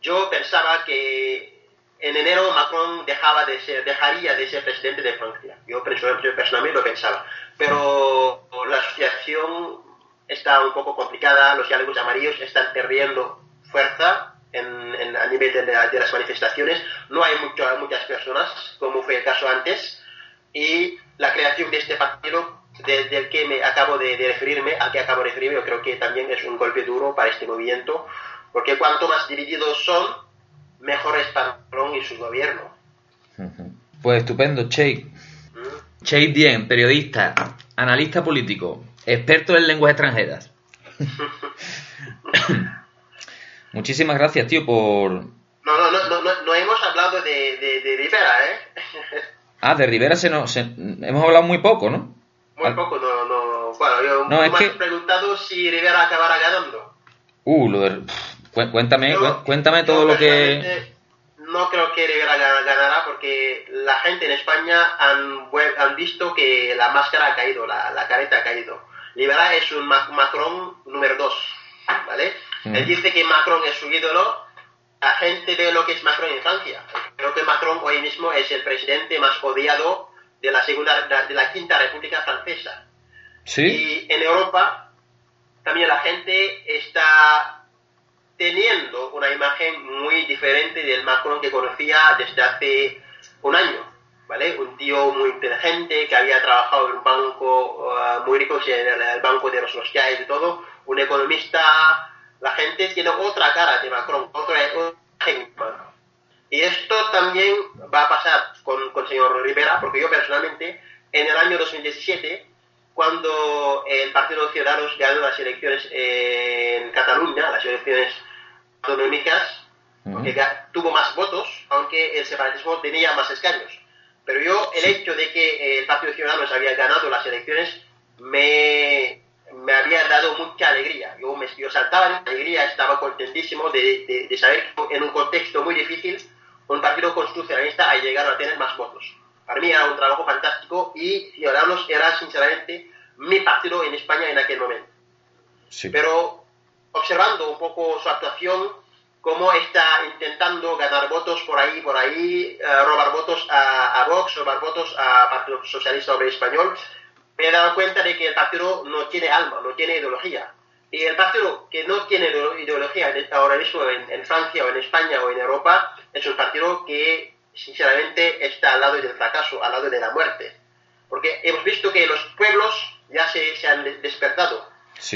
yo pensaba que en enero Macron dejaba de ser, dejaría de ser presidente de Francia. Yo personalmente lo pensaba. Pero la asociación está un poco complicada, los diálogos amarillos están perdiendo fuerza en, a nivel de, las manifestaciones. No hay mucho, muchas personas, como fue el caso antes, y la creación de este partido del que me acabo de, referirme, al que acabo de referirme, yo creo que también es un golpe duro para este movimiento, porque cuanto más divididos son, mejor es para Macron y su gobierno. Pues estupendo, Che. ¿Mm? Che Dien, periodista, analista político, experto en lenguas extranjeras. Muchísimas gracias, tío, por... No, no, no, no, no hemos hablado de, de, Rivera, ¿eh? ah, de Rivera se nos, hemos hablado muy poco, ¿no? Muy poco, no, no... Bueno, yo no, me he preguntado si Rivera acabará ganando. Uh, lo de... Cuéntame, cuéntame todo lo que... No creo que Rivera ganará porque la gente en España han, han visto que la máscara ha caído, la, la careta ha caído. Rivera es un Macron número dos, ¿vale? Él dice que Macron es su ídolo. La gente ve lo que es Macron en Francia. Creo que Macron hoy mismo es el presidente más odiado de la segunda, de la quinta República Francesa. ¿Sí? Y en Europa también la gente está teniendo una imagen muy diferente del Macron que conocía desde hace un año. ¿Vale? Un tío muy inteligente que había trabajado en un banco uh, muy rico, en el, banco de los Rothschild y todo, un economista la gente tiene otra cara de Macron, otra imagen Y esto también va a pasar con, con el señor Rivera, porque yo personalmente, en el año 2017, cuando el Partido Ciudadanos ganó las elecciones en Cataluña, las elecciones autonómicas, tuvo más votos, aunque el separatismo tenía más escaños. Pero yo, el hecho de que el Partido Ciudadanos había ganado las elecciones, me, me había dado mucha alegría. Yo, me, yo saltaba de alegría, estaba contentísimo de, de, saber que en un contexto muy difícil un partido constitucionalista ha llegado a tener más votos. Para mí era un trabajo fantástico y Ciudadanos era sinceramente mi partido en España en aquel momento. Pero observando un poco su actuación, cómo está intentando ganar votos por ahí, por ahí, eh, robar votos a, a Vox, robar votos a Partido Socialista Obrero Español, me he dado cuenta de que el partido no tiene alma, no tiene ideología. Y el partido que no tiene ideología ahora mismo en, Francia o en España o en Europa es un partido que sinceramente está al lado del fracaso, al lado de la muerte. Porque hemos visto que los pueblos ya se, se han despertado.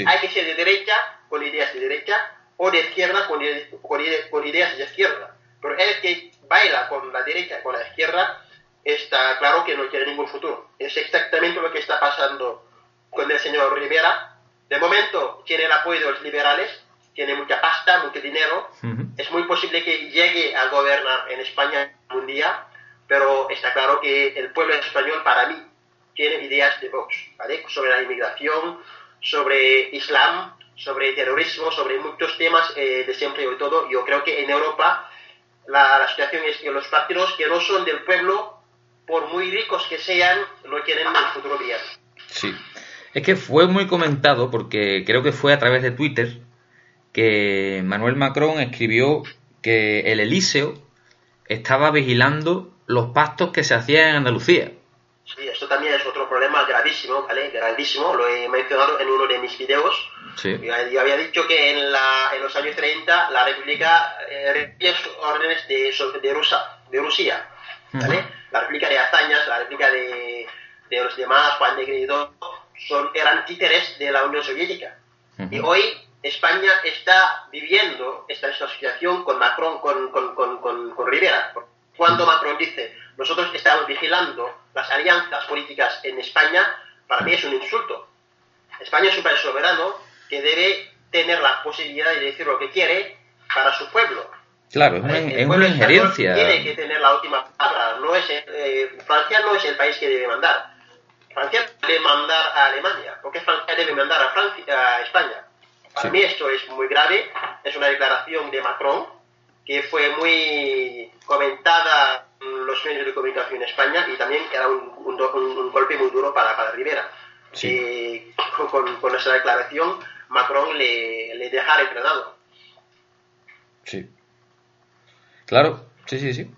Hay que ser de derecha con ideas de derecha o de izquierda con, con ideas de izquierda. Pero el que baila con la derecha con la izquierda está claro que no tiene ningún futuro. Es exactamente lo que está pasando con el señor Rivera. De momento tiene el apoyo de los liberales, tiene mucha pasta, mucho dinero. Es muy posible que llegue a gobernar en España un día, pero está claro que el pueblo español para mí tiene ideas de Vox, ¿vale? Sobre la inmigración, sobre Islam, sobre terrorismo, sobre muchos temas eh, de siempre y todo. Yo creo que en Europa la, la situación es que los partidos que no son del pueblo por muy ricos que sean, no quieren el futuro bien. Sí. Es que fue muy comentado, porque creo que fue a través de Twitter, que Manuel Macron escribió que el Elíseo estaba vigilando los pactos que se hacían en Andalucía. Sí, esto también es otro problema gravísimo, ¿vale? Gravísimo, lo he mencionado en uno de mis videos. Sí. Yo había dicho que en, la, en los años 30 la República eh, órdenes de, de, Rusia, de Rusia ¿vale? la réplica de Hazañas, la réplica de, de los demás, Juan de son, eran títeres de la Unión Soviética. Y hoy España está viviendo esta, situación con Macron, con, con, con, con Rivera. Cuando Macron dice, nosotros estamos vigilando las alianzas políticas en España, para mí es un insulto. España es un país soberano que debe tener la posibilidad de decir lo que quiere para su pueblo. Claro, es una, es injerencia. Tiene que tener la última palabra. No es, eh, Francia no es el país que debe mandar. Francia debe mandar a Alemania, porque Francia debe mandar a, Francia, a España. Para Sí. mí esto es muy grave. Es una declaración de Macron que fue muy comentada en los medios de comunicación en España y también era un, un un- golpe muy duro para, para Rivera. Sí. Que con, con esa declaración Macron le, le dejara entrenado. Sí. Claro, sí, sí, sí.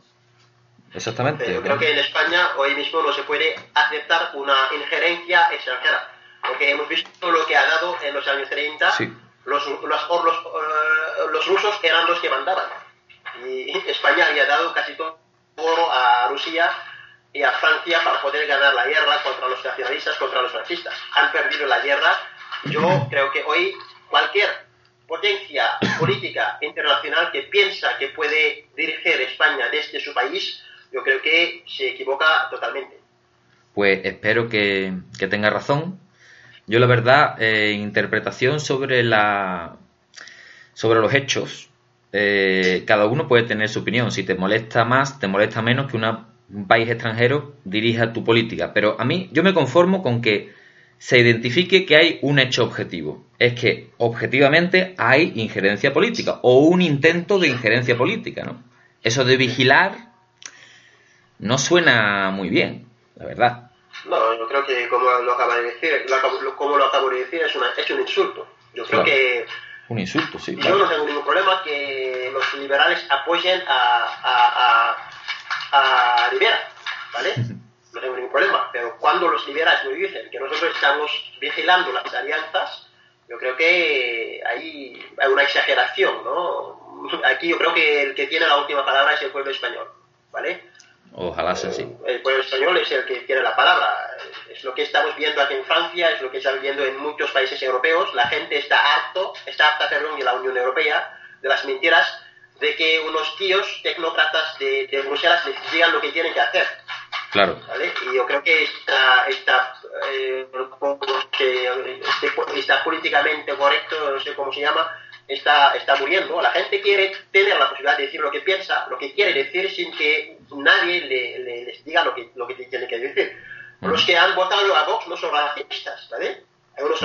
Exactamente. Pero creo que en España hoy mismo no se puede aceptar una injerencia extranjera, porque hemos visto lo que ha dado en los años 30. Sí. Los, los, los, eh, los rusos eran los que mandaban. Y España había dado casi todo oro a Rusia y a Francia para poder ganar la guerra contra los nacionalistas, contra los fascistas. Han perdido la guerra. Yo creo que hoy cualquier potencia política internacional que piensa que puede dirigir España desde su país, yo creo que se equivoca totalmente. Pues espero que, tenga razón. Yo la verdad, eh, interpretación sobre la sobre los hechos, eh, cada uno puede tener su opinión. Si te molesta más, te molesta menos que una- un país extranjero dirija tu política. Pero a mí, yo me conformo con que se identifique que hay un hecho objetivo. Es que objetivamente hay injerencia política o un intento de injerencia política, ¿no? Eso de vigilar no suena muy bien, la verdad. No, yo creo que como lo acaba de decir, acabo- como lo acabo de decir, es, una, es un insulto. Yo creo Claro. que Un insulto, sí. yo no tengo ningún problema que los liberales apoyen a, a, a, a Rivera, ¿vale? No tengo ningún problema, pero cuando los liberales me dicen que nosotros estamos vigilando las alianzas, yo creo que ahí hay una exageración, ¿no? Aquí yo creo que el que tiene la última palabra es el pueblo español, ¿vale? Ojalá sea así. El pueblo español es el que tiene la palabra. Es lo que estamos viendo aquí en Francia, es lo que estamos viendo en muchos países europeos. La gente está harto, está harta, perdón, de la Unión Europea, de las mentiras, de que unos tíos tecnócratas de, de Bruselas les digan lo que tienen que hacer. Claro. ¿vale? Y yo creo que está, está, eh, este- está políticamente correcto, no sé cómo se llama, está, está muriendo. La gente quiere tener la posibilidad de decir lo que piensa, lo que quiere decir, sin que nadie le, le- les diga lo que, lo que tiene que decir. Los que han votado a Vox no son racistas, ¿vale? Hay unos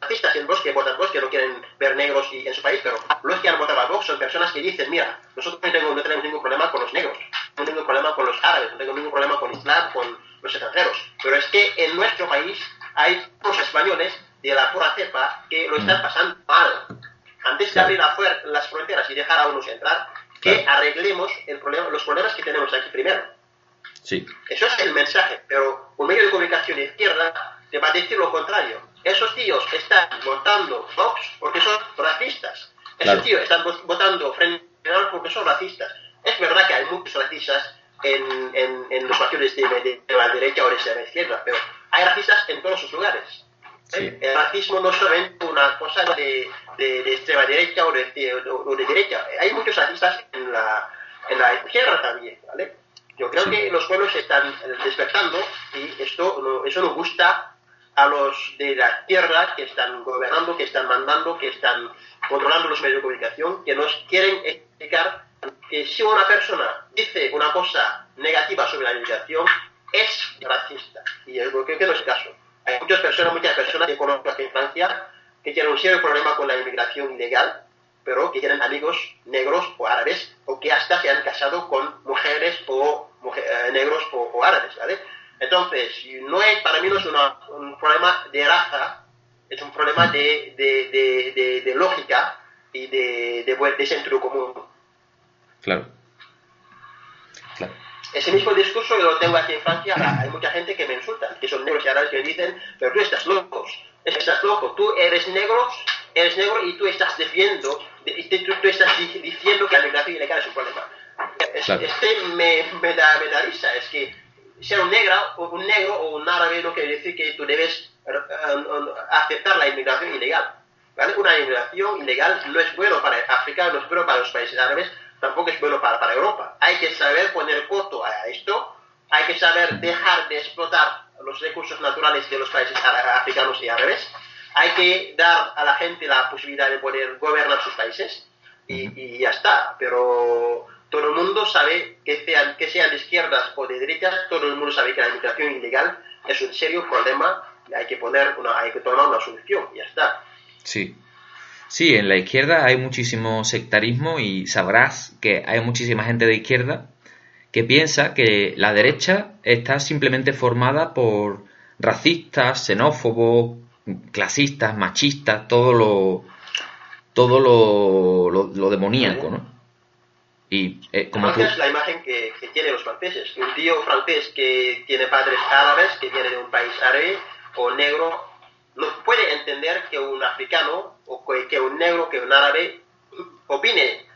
racistas en Vox que votan Vox que no quieren ver negros y- en su país, pero los que han votado a Vox son personas que dicen, mira, nosotros no tenemos, no tenemos ningún problema con los negros, no ningún problema con los árabes, no tenemos ningún problema con Islam, con los extranjeros, pero es que en nuestro país hay unos españoles de la pura cepa que lo están pasando mal. Antes de abrir la fuer- las fronteras y dejar a unos entrar, que arreglemos el problema, los problemas que tenemos aquí primero. Sí. Eso es el mensaje, pero un medio de comunicación de izquierda te va a decir lo contrario. Esos tíos están votando Vox porque son racistas. Esos Claro. tíos están vo- votando Frente porque son racistas. Es verdad que hay muchos racistas en, en, en los partidos de, de- de la derecha o de la izquierda, pero hay racistas en todos sus lugares. ¿eh? Sí. El racismo no es solamente una cosa de, de, de extrema derecha o de, o de derecha. Hay muchos racistas en la, en la izquierda también, ¿vale? Yo creo Sí. que los pueblos se están despertando y esto no- eso nos gusta a los de la izquierda que están gobernando, que están mandando, que están controlando los medios de comunicación, que nos quieren explicar que si una persona dice una cosa negativa sobre la inmigración, es racista. Y yo creo que no es el caso. Hay muchas personas, muchas personas que conozco aquí en Francia que tienen un serio problema con la inmigración ilegal, pero que tienen amigos negros o árabes, o que hasta se han casado con mujeres o muje- eh, negros o, o árabes, ¿vale? Entonces, no es, para mí no es una- un problema de raza, es un problema de, de, de, de- lógica y de, de, de sentido común. Claro. Claro. Ese mismo discurso yo lo tengo aquí en Francia, hay mucha gente que me insulta, que son negros y árabes que me dicen, pero tú estás loco, estás loco, tú eres negro, eres negro y tú estás defiendo, de- tú, tú estás di- diciendo que la migración ilegal es un problema. Es- Claro. Este me, me, da, me da risa, es que ser un negro, o un negro o un árabe no quiere decir que tú debes eh, eh, aceptar la inmigración ilegal. ¿vale? Una inmigración ilegal no es bueno para África, no es bueno para los países árabes, tampoco es bueno para, para Europa. Hay que saber poner coto a esto, hay que saber dejar de explotar los recursos naturales de los países africanos y árabes, hay que dar a la gente la posibilidad de poder gobernar sus países y, ya está. Pero todo el mundo sabe que sean, que sean de izquierdas o de derechas, todo el mundo sabe que la inmigración ilegal es un serio problema y hay que poner una, hay que tomar una solución, y ya está. Sí. Sí, en la izquierda hay muchísimo sectarismo y sabrás que hay muchísima gente de izquierda que piensa que la derecha está simplemente formada por racistas, xenófobos, clasistas, machistas, todo lo todo lo, lo, demoníaco, ¿no? Y eh, como es la imagen que, que tienen los franceses. Un tío francés que tiene padres árabes, que viene de un país árabe o negro, no puede entender que un africano o que un negro, que un árabe opine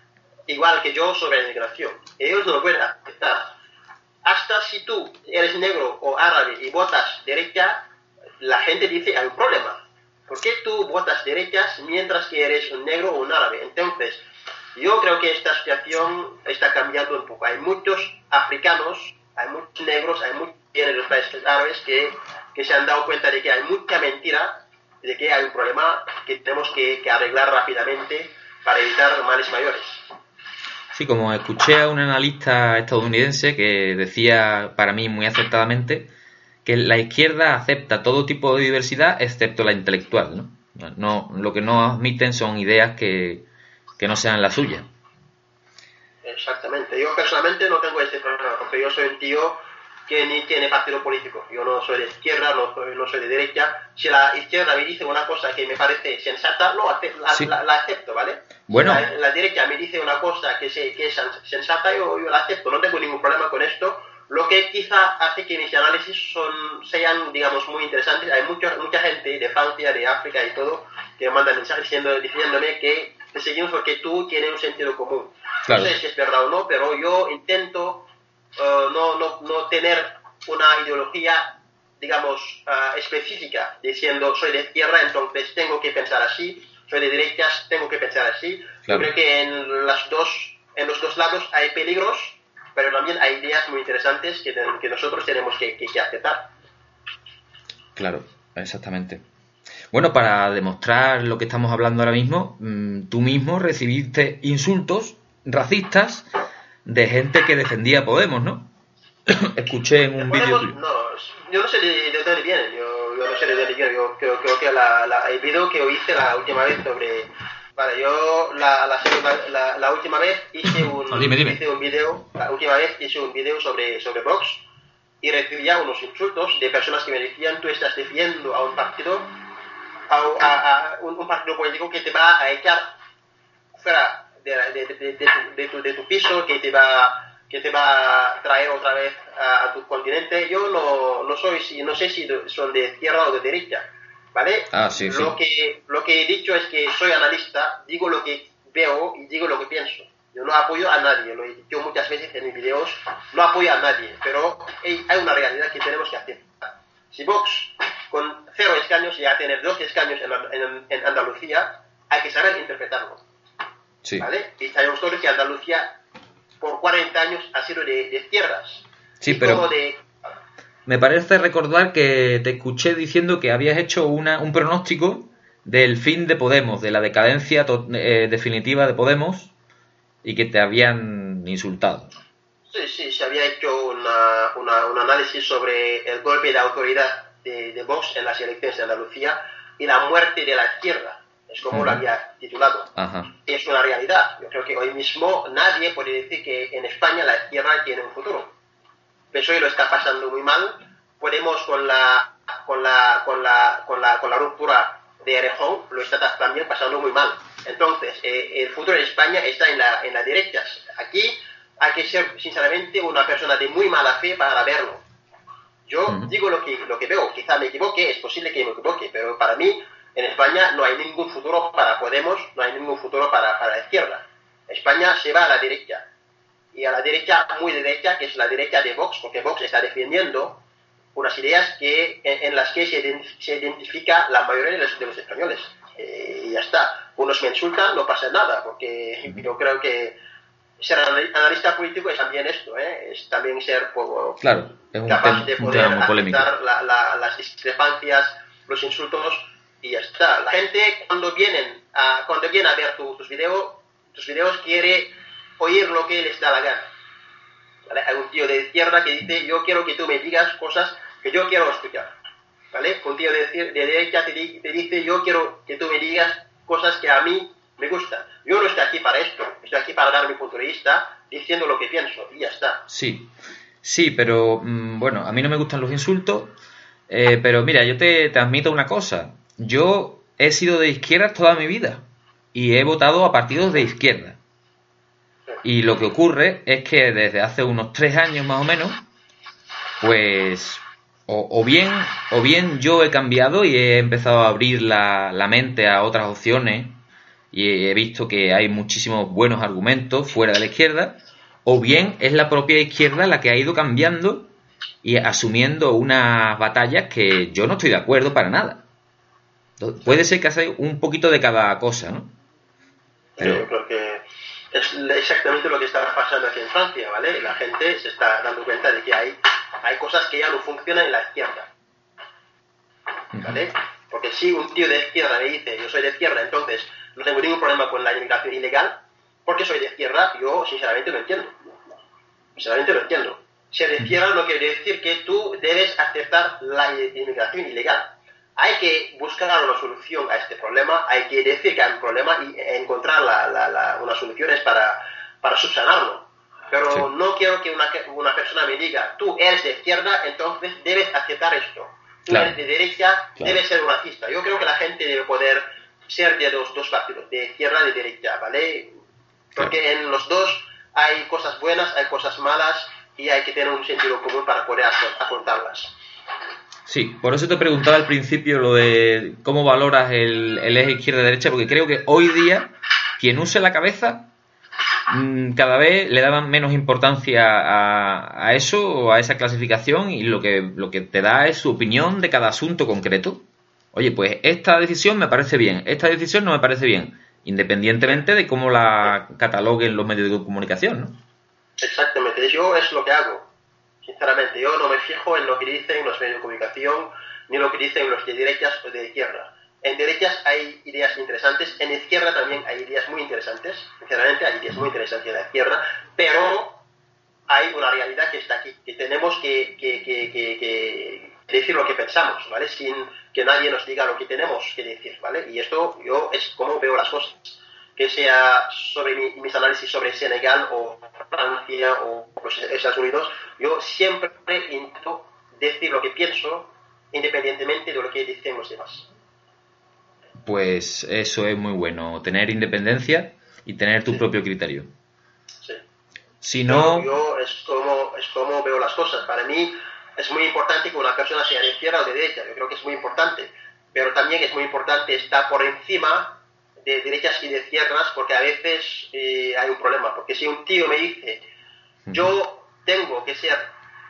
igual que yo sobre la inmigración. Ellos no lo pueden aceptar. Hasta si tú eres negro o árabe y votas derecha, la gente dice hay un problema. ¿Por qué tú votas derechas mientras que eres un negro o un árabe? Entonces, yo creo que esta situación está cambiando un poco. Hay muchos africanos, hay muchos negros, hay muchos en los países árabes que, que, se han dado cuenta de que hay mucha mentira, de que hay un problema que tenemos que, que arreglar rápidamente para evitar males mayores. Sí, como escuché a un analista estadounidense que decía para mí muy acertadamente que la izquierda acepta todo tipo de diversidad excepto la intelectual, ¿no? no lo que no admiten son ideas que, que no sean las suyas. Exactamente. Yo personalmente no tengo ese problema porque yo soy un tío que ni tiene partido político. Yo no soy de izquierda, no soy, no soy de derecha. Si la izquierda me dice una cosa que me parece sensata, lo la, acepto, ¿vale? Bueno. La, derecha me dice una cosa que, que es sensata, yo, yo la acepto. No tengo ningún problema con esto. Lo que quizá hace que mis análisis son, sean, digamos, muy interesantes. Hay mucha, mucha gente de Francia, de África y todo que me mandan mensajes diciendo, diciéndome que te seguimos porque tú tienes un sentido común. No sé si es verdad o no, pero yo intento eh, no, no, no, tener una ideología, digamos, uh, específica, diciendo soy de izquierda, entonces tengo que pensar así, soy de derechas, tengo que pensar así. Yo creo que en, las dos, en los dos lados hay peligros, pero también hay ideas muy interesantes que, que nosotros tenemos que, que, aceptar. Claro, exactamente. Bueno, para demostrar lo que estamos hablando ahora mismo, mm, tú mismo recibiste insultos racistas de gente que defendía Podemos, ¿no? Escuché en un vídeo No, yo no sé de, dónde vienen, yo, yo, no sé de dónde vienen, yo creo, creo que la, la, el vídeo que hice la última vez sobre... Vale, yo la, la, la, última vez hice un, hice un video, la última vez hice un video sobre, sobre Vox y recibía unos insultos de personas que me decían tú estás defendiendo a un partido, a, a, un, un partido político que te va a echar fuera de, tu, de, tu, piso que te va que te va a traer otra vez a, tu continente. Yo no, no soy, no sé si son de izquierda o de derecha, ¿vale? Ah, sí, lo que lo que he dicho es que soy analista, digo lo que veo y digo lo que pienso. Yo no apoyo a nadie, lo he dicho muchas veces en mis videos, no apoyo a nadie, pero hay, una realidad que tenemos que hacer. Si Vox con cero escaños ya tener dos escaños en, en Andalucía, hay que saber interpretarlo. ¿Vale? Y sabemos todos que Andalucía por 40 años ha sido de, izquierdas. Sí, pero... Me parece recordar que te escuché diciendo que habías hecho una, un pronóstico del fin de Podemos, de la decadencia eh, definitiva de Podemos y que te habían insultado. Sí, sí, se había hecho una, un análisis sobre el golpe de autoridad de, de Vox en las elecciones de Andalucía y la muerte de la izquierda es como lo había titulado. Es una realidad. Yo creo que hoy mismo nadie puede decir que en España la izquierda tiene un futuro. PSOE lo está pasando muy mal. Podemos con la con la con la con la, con la ruptura de Erejón lo está también pasando muy mal. Entonces, eh, el futuro de España está en la en las derechas. Aquí hay que ser sinceramente una persona de muy mala fe para verlo. Yo digo lo que, lo que veo, quizá me equivoque, es posible que me equivoque, pero para mí en España no hay ningún futuro para Podemos, no hay ningún futuro para, para la izquierda. España se va a la derecha. Y a la derecha muy derecha, que es la derecha de Vox, porque Vox está defendiendo unas ideas que, en, las que se, identifica la mayoría de los, de los españoles. Eh, y ya está. Unos me insultan, no pasa nada, porque yo creo que ser analista político es también esto, ¿eh? es también ser claro, capaz de poder aceptar las discrepancias, los insultos y ya está. La gente cuando vienen a, cuando viene a ver tus videos, tus videos quiere oír lo que les da la gana. Hay un tío de izquierda que dice, yo quiero que tú me digas cosas que yo quiero escuchar. ¿Vale? Un tío de, de derecha te, te dice, yo quiero que tú me digas cosas que a mí me gustan. Yo no estoy aquí para esto, estoy aquí para dar mi punto de vista, diciendo lo que pienso y ya está. Sí, sí, pero mm, bueno, a mí no me gustan los insultos, eh, pero mira, yo te, te admito una cosa, yo he sido de izquierda toda mi vida y he votado a partidos de izquierda. Y lo que ocurre es que desde hace unos tres años más o menos, pues o, bien, o bien yo he cambiado y he empezado a abrir la, la, mente a otras opciones y he visto que hay muchísimos buenos argumentos fuera de la izquierda, o bien es la propia izquierda la que ha ido cambiando y asumiendo unas batallas que yo no estoy de acuerdo para nada. Puede ser que hace un poquito de cada cosa, ¿no? Pero... Yo creo que es exactamente lo que está pasando aquí en Francia, ¿vale? La gente se está dando cuenta de que hay, hay cosas que ya no funcionan en la izquierda, ¿vale? Porque si un tío de izquierda me dice, yo soy de izquierda, entonces no tengo ningún problema con la inmigración ilegal, porque soy de izquierda, yo sinceramente lo entiendo. Sinceramente lo entiendo. Ser de izquierda no quiere decir que tú debes aceptar la inmigración ilegal. Hay que buscar una solución a este problema, hay que decir que hay un problema y encontrar la, unas soluciones para, para subsanarlo. Pero no quiero que una, una, persona me diga, tú eres de izquierda, entonces debes aceptar esto. Tú eres de derecha, debes ser racista. Yo creo que la gente debe poder ser de los dos partidos, de izquierda y de derecha, ¿vale? Porque en los dos hay cosas buenas, hay cosas malas y hay que tener un sentido común para poder afrontarlas. Sí, por eso te preguntaba al principio lo de cómo valoras el, eje izquierda-derecha, porque creo que hoy día quien use la cabeza mm, cada vez le daban menos importancia a, a, eso a esa clasificación y lo que, lo que te da es su opinión de cada asunto concreto. Oye, pues esta decisión me parece bien, esta decisión no me parece bien, independientemente de cómo la cataloguen los medios de comunicación, ¿no? Exactamente, yo es lo que hago, sinceramente. Yo no me fijo en lo que dicen los medios de comunicación, ni lo que dicen los de derechas o de izquierda. En derechas hay ideas interesantes, en izquierda también hay ideas muy interesantes, sinceramente hay ideas muy interesantes en la izquierda, pero hay una realidad que está aquí, que tenemos que, que, que decir lo que pensamos, ¿vale? Sin que nadie nos diga lo que tenemos que decir, ¿vale? Y esto yo es como veo las cosas. Que sea sobre mis análisis sobre Senegal o Francia o los Estados Unidos, yo siempre intento decir lo que pienso independientemente de lo que dicen los demás. Pues eso es muy bueno, tener independencia y tener tu propio criterio. Sí. Si no... Yo, es, como, es como veo las cosas. Para mí, es muy importante que una persona sea de izquierda o de derecha, yo creo que es muy importante, pero también es muy importante estar por encima de derechas y de izquierdas porque a veces eh, hay un problema, porque si un tío me dice, yo tengo que ser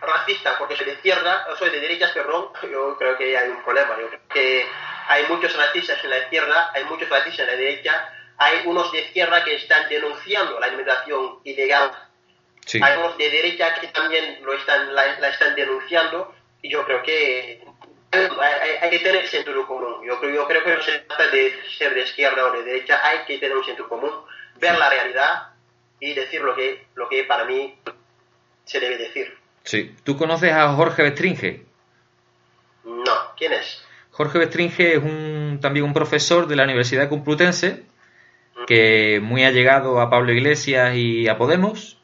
racista porque soy de izquierda, o soy de derechas, perdón, yo creo que hay un problema, yo creo que hay muchos racistas en la izquierda, hay muchos racistas en la derecha, hay unos de izquierda que están denunciando la inmigración ilegal. Hay unos de derecha que también lo están, la, están denunciando y yo creo que hay, que tener sentido común. Yo creo, yo creo que no se trata de ser de izquierda o de derecha, hay que tener un sentido común, ver la realidad y decir lo que, lo que para mí se debe decir. Sí. ¿Tú conoces a Jorge Bestringe? No. ¿Quién es? Jorge Bestringe es un, también un profesor de la Universidad Complutense que muy ha llegado a Pablo Iglesias y a Podemos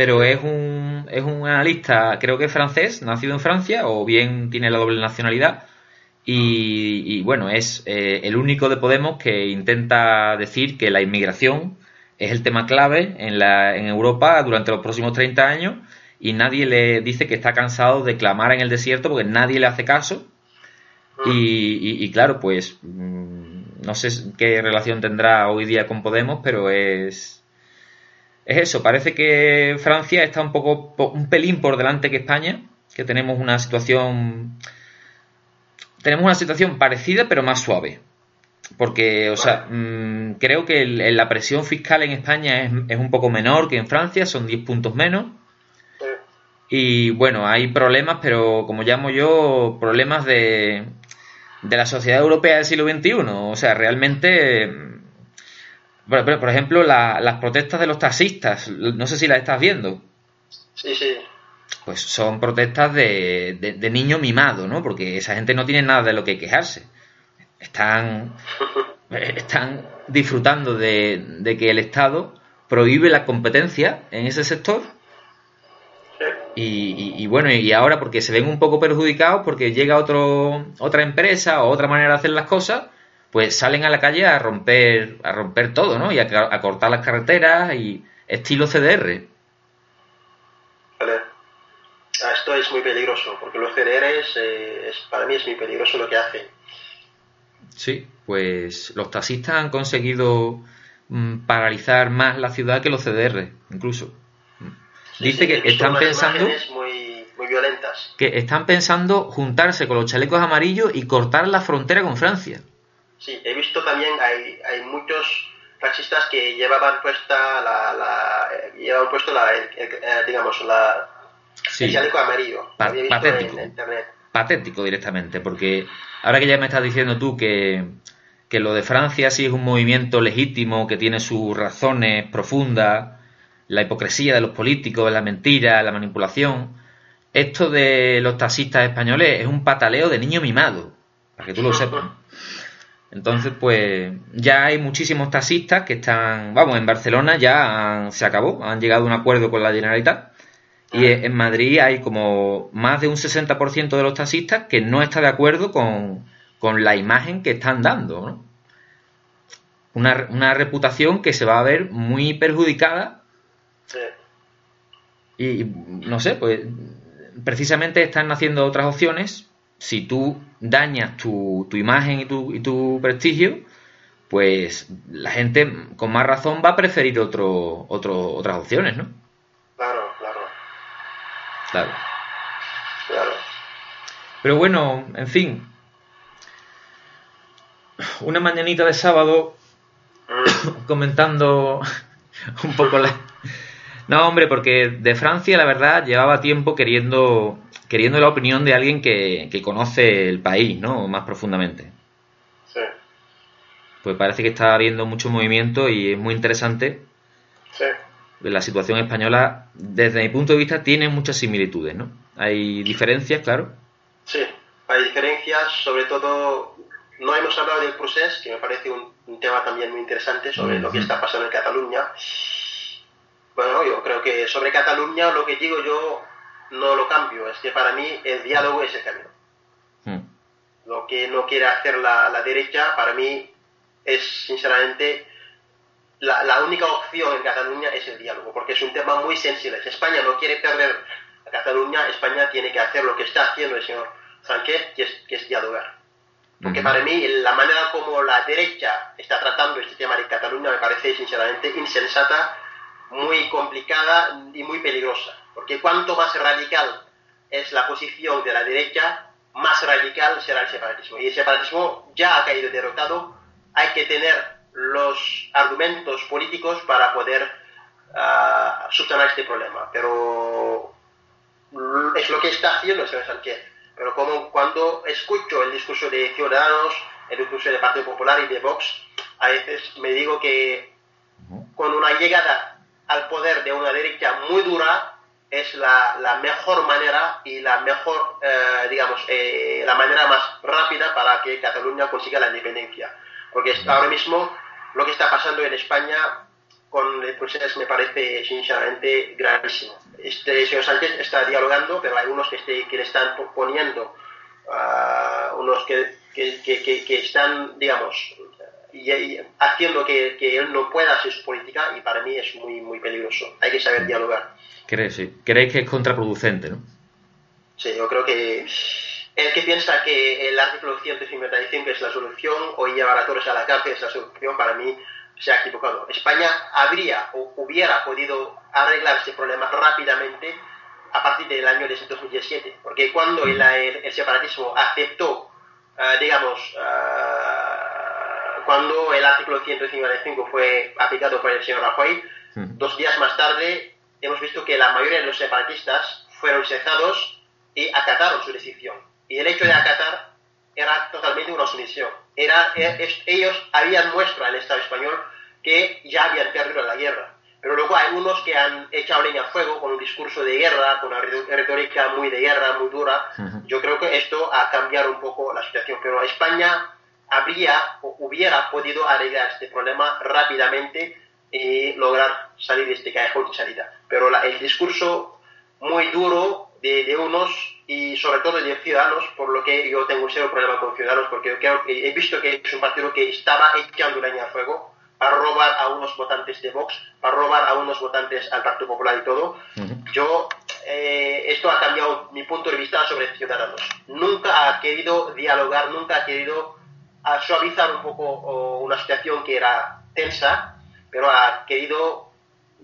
pero es un, es un analista, creo que francés, nacido en Francia, o bien tiene la doble nacionalidad. Y, bueno, es eh, el único de Podemos que intenta decir que la inmigración es el tema clave en, la, en Europa durante los próximos 30 años y nadie le dice que está cansado de clamar en el desierto porque nadie le hace caso. Y, y claro, pues mm, no sé qué relación tendrá hoy día con Podemos, pero es, es eso, parece que Francia está un poco, un pelín por delante que España, que tenemos una situación, tenemos una situación parecida pero más suave. Porque, o sea, mm, creo que la presión fiscal en España es, es, un poco menor que en Francia, son 10 puntos menos. Y bueno, hay problemas, pero como llamo yo, problemas de, de la sociedad europea del siglo XXI. O sea, realmente... Por, por ejemplo, las protestas de los taxistas, no sé si las estás viendo. Sí, sí. Pues son protestas de, de, de niño mimado, ¿no? Porque esa gente no tiene nada de lo que quejarse. Están, están disfrutando de, de que el Estado prohíbe la competencia en ese sector y, bueno, y ahora porque se ven un poco perjudicados porque llega otro, otra empresa o otra manera de hacer las cosas, pues salen a la calle a romper, a romper todo, ¿no? Y a, cortar las carreteras y estilo CDR. Vale. Ah, esto es muy peligroso, porque los CDR eh, es, para mí es muy peligroso lo que hacen. Sí, pues los taxistas han conseguido mm, paralizar más la ciudad que los CDR, incluso. Dice que están pensando muy, muy violentas. que están pensando juntarse con los chalecos amarillos y cortar la frontera con Francia. Sí, he visto también hay, hay muchos taxistas que llevaban puesta la, la llevaban puesto la, eh, digamos la el chaleco amarillo. patético. Patético directamente, porque ahora que ya me estás diciendo tú que que lo de Francia sí es un movimiento legítimo que tiene sus razones profundas la hipocresía de los políticos, la mentira, la manipulación. Esto de los taxistas españoles es un pataleo de niño mimado, para que tú lo sepas. Entonces, pues ya hay muchísimos taxistas que están, vamos, en Barcelona ya se acabó, han llegado a un acuerdo con la Generalitat y en Madrid hay como más de un 60% de los taxistas que no está de acuerdo con, con la imagen que están dando, ¿no? Una, una reputación que se va a ver muy perjudicada y no sé, pues precisamente están naciendo otras opciones. Si tú dañas tu, tu imagen y tu, y tu prestigio, pues la gente con más razón va a preferir otro, otro, otras opciones, ¿no? Claro, claro. Claro. Claro. Pero bueno, en fin. Una mañanita de sábado mm. comentando un poco la, no, hombre, porque de Francia, la verdad, llevaba tiempo queriendo, queriendo la opinión de alguien que, conoce el país, ¿no? Más profundamente. Sí. Pues parece que está habiendo mucho movimiento y es muy interesante. Sí. La situación española, desde mi punto de vista, tiene muchas similitudes, ¿no? Hay diferencias, claro. Sí, hay diferencias, sobre todo, no hemos hablado del proceso, que me parece un, tema también muy interesante sobre lo que está pasando en Cataluña. Bueno, yo creo que sobre Cataluña lo que digo yo no lo cambio, es que para mí el diálogo es el camino. Hmm. Lo que no quiere hacer la, derecha, para mí, es sinceramente la, única opción en Cataluña es el diálogo, porque es un tema muy sensible. Si España no quiere perder a Cataluña, España tiene que hacer lo que está haciendo el señor Sánchez, que es, que es dialogar. Porque para mí la manera como la derecha está tratando este tema de Cataluña me parece sinceramente insensata muy complicada y muy peligrosa, porque cuanto más radical es la posición de la derecha, más radical será el separatismo. Y el separatismo ya ha caído derrotado, hay que tener los argumentos políticos para poder uh, subsanar este problema. Pero es lo que está haciendo el señor Sánchez. Pero como cuando escucho el discurso de Ciudadanos, el discurso del Partido Popular y de Vox, a veces me digo que con una llegada al poder de una derecha muy dura es la, la mejor manera y la mejor, eh, digamos, eh, la manera más rápida para que Cataluña consiga la independencia. Porque ahora mismo lo que está pasando en España con el proceso me parece sinceramente gravísimo. Este señor Sánchez está dialogando, pero hay unos que, este, que le están poniendo, uh, unos que, que, están, digamos, y, haciendo que, él no pueda hacer su política y para mí es muy, muy peligroso. Hay que saber dialogar. ¿Crees, sí. ¿Creéis que es contraproducente, no? Sí, yo creo que el que piensa que el artículo 155 es la solución o llevar a todos a la cárcel es la solución, para mí se ha equivocado. España habría o hubiera podido arreglar este problema rápidamente a partir del año de 2017, porque cuando el, el, separatismo aceptó, eh, digamos, uh, cuando el artículo 155 fue aplicado por el señor Rajoy, dos días más tarde hemos visto que la mayoría de los separatistas fueron cesados y acataron su decisión. Y el hecho de acatar era totalmente una sumisión. Era, e, ellos habían muestrado al Estado español que ya habían perdido la guerra. Pero luego hay unos que han echado leña al fuego con un discurso de guerra, con una retórica muy de guerra, muy dura. Yo creo que esto ha cambiado un poco la situación. Pero España habría o hubiera podido arreglar este problema rápidamente y lograr salir de este callejón de salida. Pero el discurso muy duro de, de, unos y sobre todo de ciudadanos, por lo que yo tengo un serio problema con ciudadanos, porque creo que he visto que es un partido que estaba echando leña al fuego para robar a unos votantes de Vox, para robar a unos votantes al Partido Popular y todo. Yo, eh, esto ha cambiado mi punto de vista sobre Ciudadanos. Nunca ha querido dialogar, nunca ha querido suavizar un poco una situación que era tensa, pero ha querido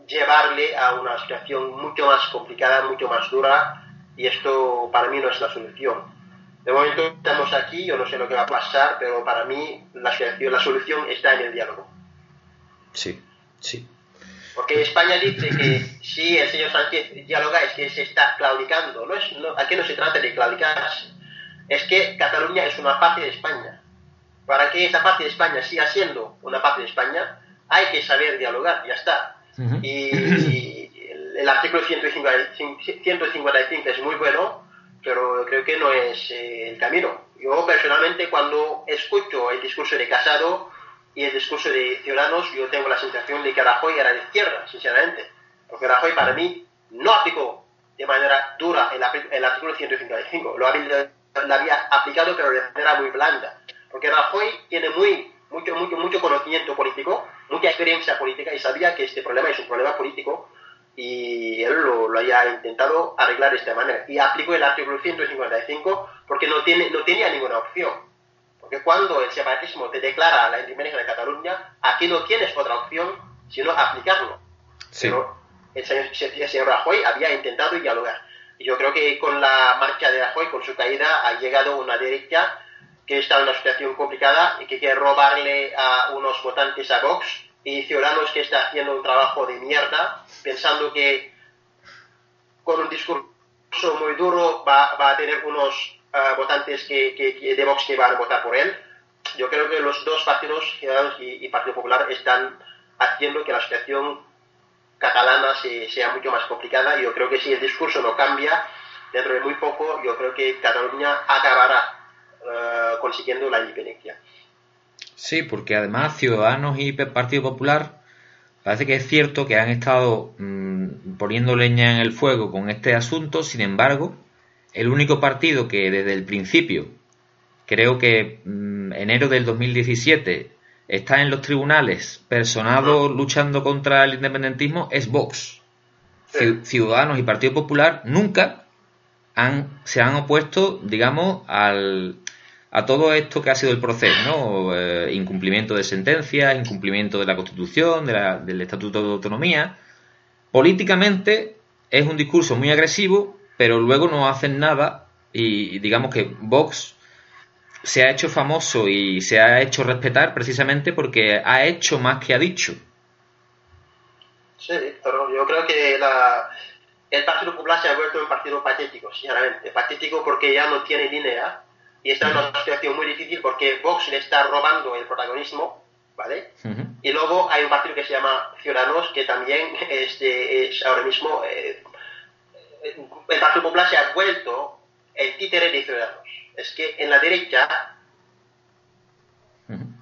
llevarle a una situación mucho más complicada, mucho más dura, y esto para mí no es la solución. De momento estamos aquí, yo no sé lo que va a pasar, pero para mí la, la solución está en el diálogo. Sí, sí. Porque España dice que si el señor Sánchez dialoga es que se está claudicando. No es, aquí no se trata de claudicar. Es que Cataluña es una parte de España. Para que esa parte de España siga siendo una parte de España, hay que saber dialogar, ya está. y, el, artículo 155, 155 es muy bueno, pero creo que no es eh, el camino. Yo personalmente cuando escucho el discurso de Casado, y el discurso de Ciudadanos, yo tengo la sensación de que Rajoy era de izquierda, sinceramente. Porque Rajoy para mí no aplicó de manera dura el, artículo 155, lo había, lo había aplicado pero de manera muy blanda. Porque Rajoy tiene muy, mucho, mucho, mucho conocimiento político, mucha experiencia política y sabía que este problema es un problema político y él lo, lo haya intentado arreglar de esta manera. Y aplicó el artículo 155 porque no, tiene, no tenía ninguna opción porque cuando el separatismo te declara la independencia de Cataluña, aquí no tienes otra opción sino aplicarlo. Pero el señor, Rajoy había intentado dialogar. Y yo creo que con la marcha de Rajoy, con su caída, ha llegado una derecha que está en una situación complicada y que quiere robarle a unos votantes a Vox y Ciudadanos que está haciendo un trabajo de mierda, pensando que con un discurso muy duro va, va a tener unos votantes que, que, de Vox que van a votar por él. Yo creo que los dos partidos, Ciudadanos y, Partido Popular, están haciendo que la situación catalana sea mucho más complicada. Y yo creo que si el discurso no cambia, dentro de muy poco, yo creo que Cataluña acabará eh, consiguiendo la independencia. Sí, porque además Ciudadanos y Partido Popular parece que es cierto que han estado mm, poniendo leña en el fuego con este asunto, sin embargo, el único partido que desde el principio, creo que mm, enero del 2017, está en los tribunales personado luchando contra el independentismo es Vox. Ciudadanos y Partido Popular nunca han, se han opuesto, digamos, al, a todo esto que ha sido el proceso. Eh, incumplimiento de sentencias, incumplimiento de la Constitución, del Estatuto de Autonomía. Políticamente es un discurso muy agresivo pero luego no hacen nada y digamos que Vox se ha hecho famoso y se ha hecho respetar precisamente porque ha hecho más que ha dicho. Sí, pero yo creo que la, el Partido Popular se ha vuelto un partido patético, sinceramente. Patético porque ya no tiene dinero y está en una situación muy difícil porque Vox le está robando el protagonismo, ¿vale? Y luego hay un partido que se llama Ciudadanos que también este, es ahora mismo eh, el Partido Popular se ha vuelto el títere de Ciudadanos. Es que en la derecha,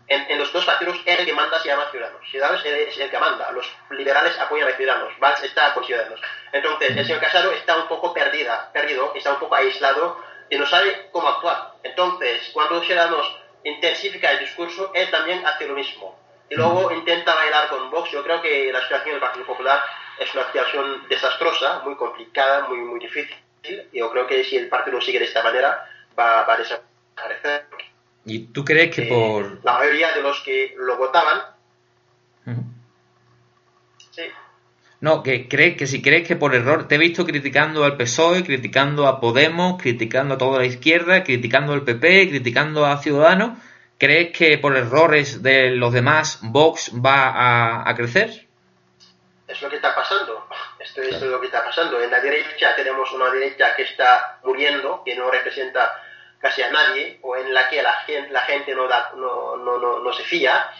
en, los dos partidos, el que manda se llama Ciudadanos. Ciudadanos es el que manda. Los liberales apoyan a Ciudadanos. Valls está con Ciudadanos. Entonces, el señor Casado está un poco perdida, perdido, está un poco aislado y no sabe cómo actuar. Entonces, cuando Ciudadanos intensifica el discurso, él también hace lo mismo. Y luego intenta bailar con Vox. Yo creo que la situación del Partido Popular es una situación desastrosa, muy complicada, muy, muy difícil. Yo creo que si el partido sigue de esta manera, va, a desaparecer. ¿Y tú crees que eh, por...? La mayoría de los que lo votaban... Sí. No, que crees que si crees que por error te he visto criticando al PSOE, criticando a Podemos, criticando a toda la izquierda, criticando al PP, criticando a Ciudadanos, ¿crees que por errores de los demás Vox va a, a crecer? es lo que está pasando. Esto, es lo que está pasando. En la derecha tenemos una derecha que está muriendo, que no representa casi a nadie, o en la que la gente, la gente no, da, no, no, no, no se fía.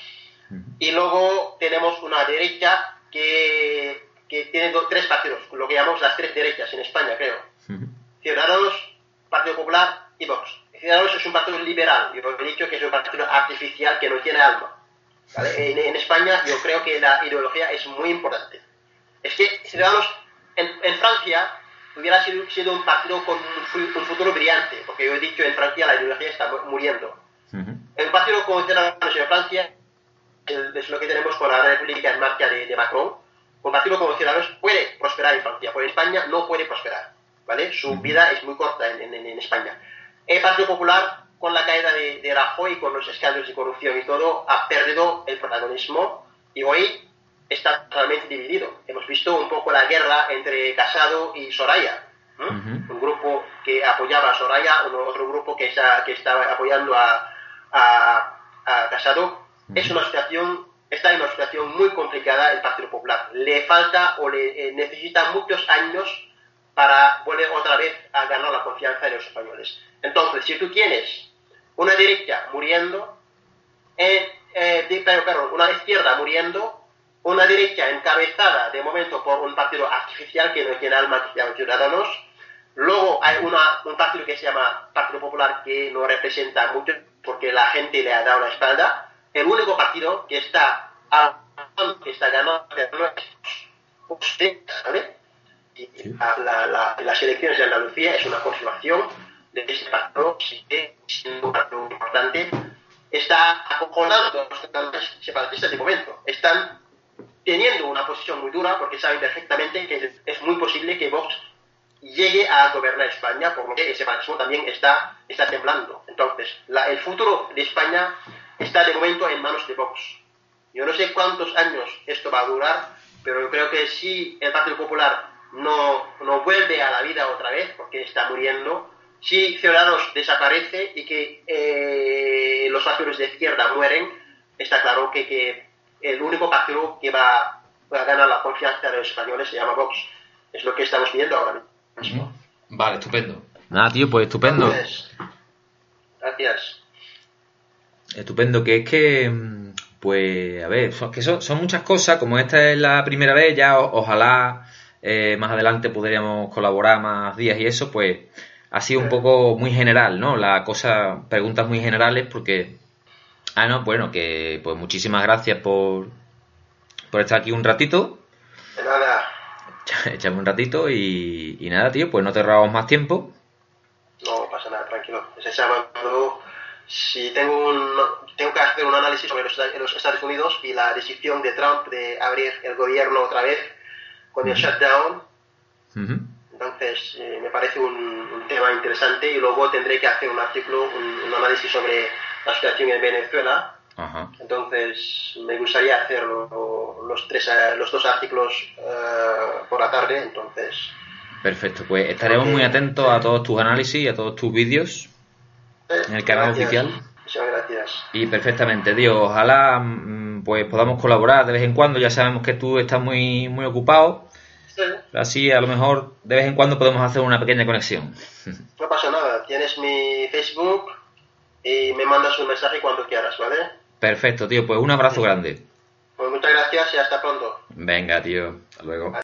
Y luego tenemos una derecha que, que tiene dos, tres partidos, lo que llamamos las tres derechas en España, creo. Ciudadanos, Partido Popular y Vox. Ciudadanos es un partido liberal, yo he dicho que es un partido artificial que no tiene alma. En, en, España yo creo que la ideología es muy importante. Es que Ciudadanos en, en Francia hubiera sido, sido, un partido con un, un, futuro brillante, porque yo he dicho en Francia la ideología está muriendo. Uh -huh. El partido como Ciudadanos en Francia es lo que tenemos con la República en marcha de, de Macron. Un partido como Ciudadanos puede prosperar en Francia, pero en España no puede prosperar. ¿vale? Su vida es muy corta en, en, en España. El Partido Popular, con la caída de, de Rajoy, con los escándalos de corrupción y todo, ha perdido el protagonismo y hoy está totalmente dividido. Hemos visto un poco la guerra entre Casado y Soraya. ¿no? Uh -huh. Un grupo que apoyaba a Soraya, otro grupo que, está, que estaba apoyando a, a, a Casado. Uh -huh. Es una situación, está en una situación muy complicada el Partido Popular. Le falta o le eh, necesita muchos años para volver otra vez a ganar la confianza de los españoles. Entonces, si tú tienes una derecha muriendo, eh, eh, de, perdón, una izquierda muriendo, una derecha encabezada de momento por un partido artificial que no tiene alma, que se llama Ciudadanos, luego hay una, un partido que se llama Partido Popular que no representa mucho porque la gente le ha dado la espalda, el único partido que está, que está es ¿vale? y la, la, las elecciones de Andalucía es una confirmación de que ese partido sigue siendo un partido importante, está acojonando a los separatistas de momento, están teniendo una posición muy dura porque saben perfectamente que es muy posible que Vox llegue a gobernar España, por lo que el separatismo también está, está temblando. Entonces, la, el futuro de España está de momento en manos de Vox. Yo no sé cuántos años esto va a durar, pero yo creo que si el Partido Popular no, no vuelve a la vida otra vez, porque está muriendo, si Ciudadanos desaparece y que eh, los partidos de izquierda mueren, está claro que, que el único partido que va, va, a ganar la confianza de los españoles se llama Vox. Es lo que estamos viendo ahora mismo. Vale, estupendo. Nada, tío, pues estupendo. Gracias. Gracias. Estupendo, que es que, pues, a ver, son, que son, son muchas cosas, como esta es la primera vez, ya o, ojalá eh, más adelante podríamos colaborar más días y eso, pues ha sido un poco muy general, ¿no? La cosa, preguntas muy generales porque... Ah, no, bueno, que pues muchísimas gracias por, por estar aquí un ratito. De nada. Échame un ratito y, y nada, tío, pues no te robamos más tiempo. No pasa nada, tranquilo. Ese sábado, si tengo, un, tengo que hacer un análisis sobre los, los Estados Unidos y la decisión de Trump de abrir el gobierno otra vez con el shutdown. Uh -huh. Entonces, eh, me parece un, un, tema interesante y luego tendré que hacer un artículo, un, un análisis sobre la situación en Venezuela. Uh -huh. Entonces, me gustaría hacer los, tres, los dos artículos uh, por la tarde. Entonces, perfecto. Pues estaremos muy atentos a todos tus análisis y a todos tus vídeos en el canal gracias. oficial. Muchas gracias. Y perfectamente, Dios. Ojalá pues podamos colaborar de vez en cuando. Ya sabemos que tú estás muy, muy ocupado. Sí. Así a lo mejor de vez en cuando podemos hacer una pequeña conexión. No pasa nada. Tienes mi Facebook y me mandas un mensaje cuando quieras, ¿vale? Perfecto, tío. Pues un abrazo grande. Pues muchas gracias y hasta pronto. Venga, tío. Hasta luego.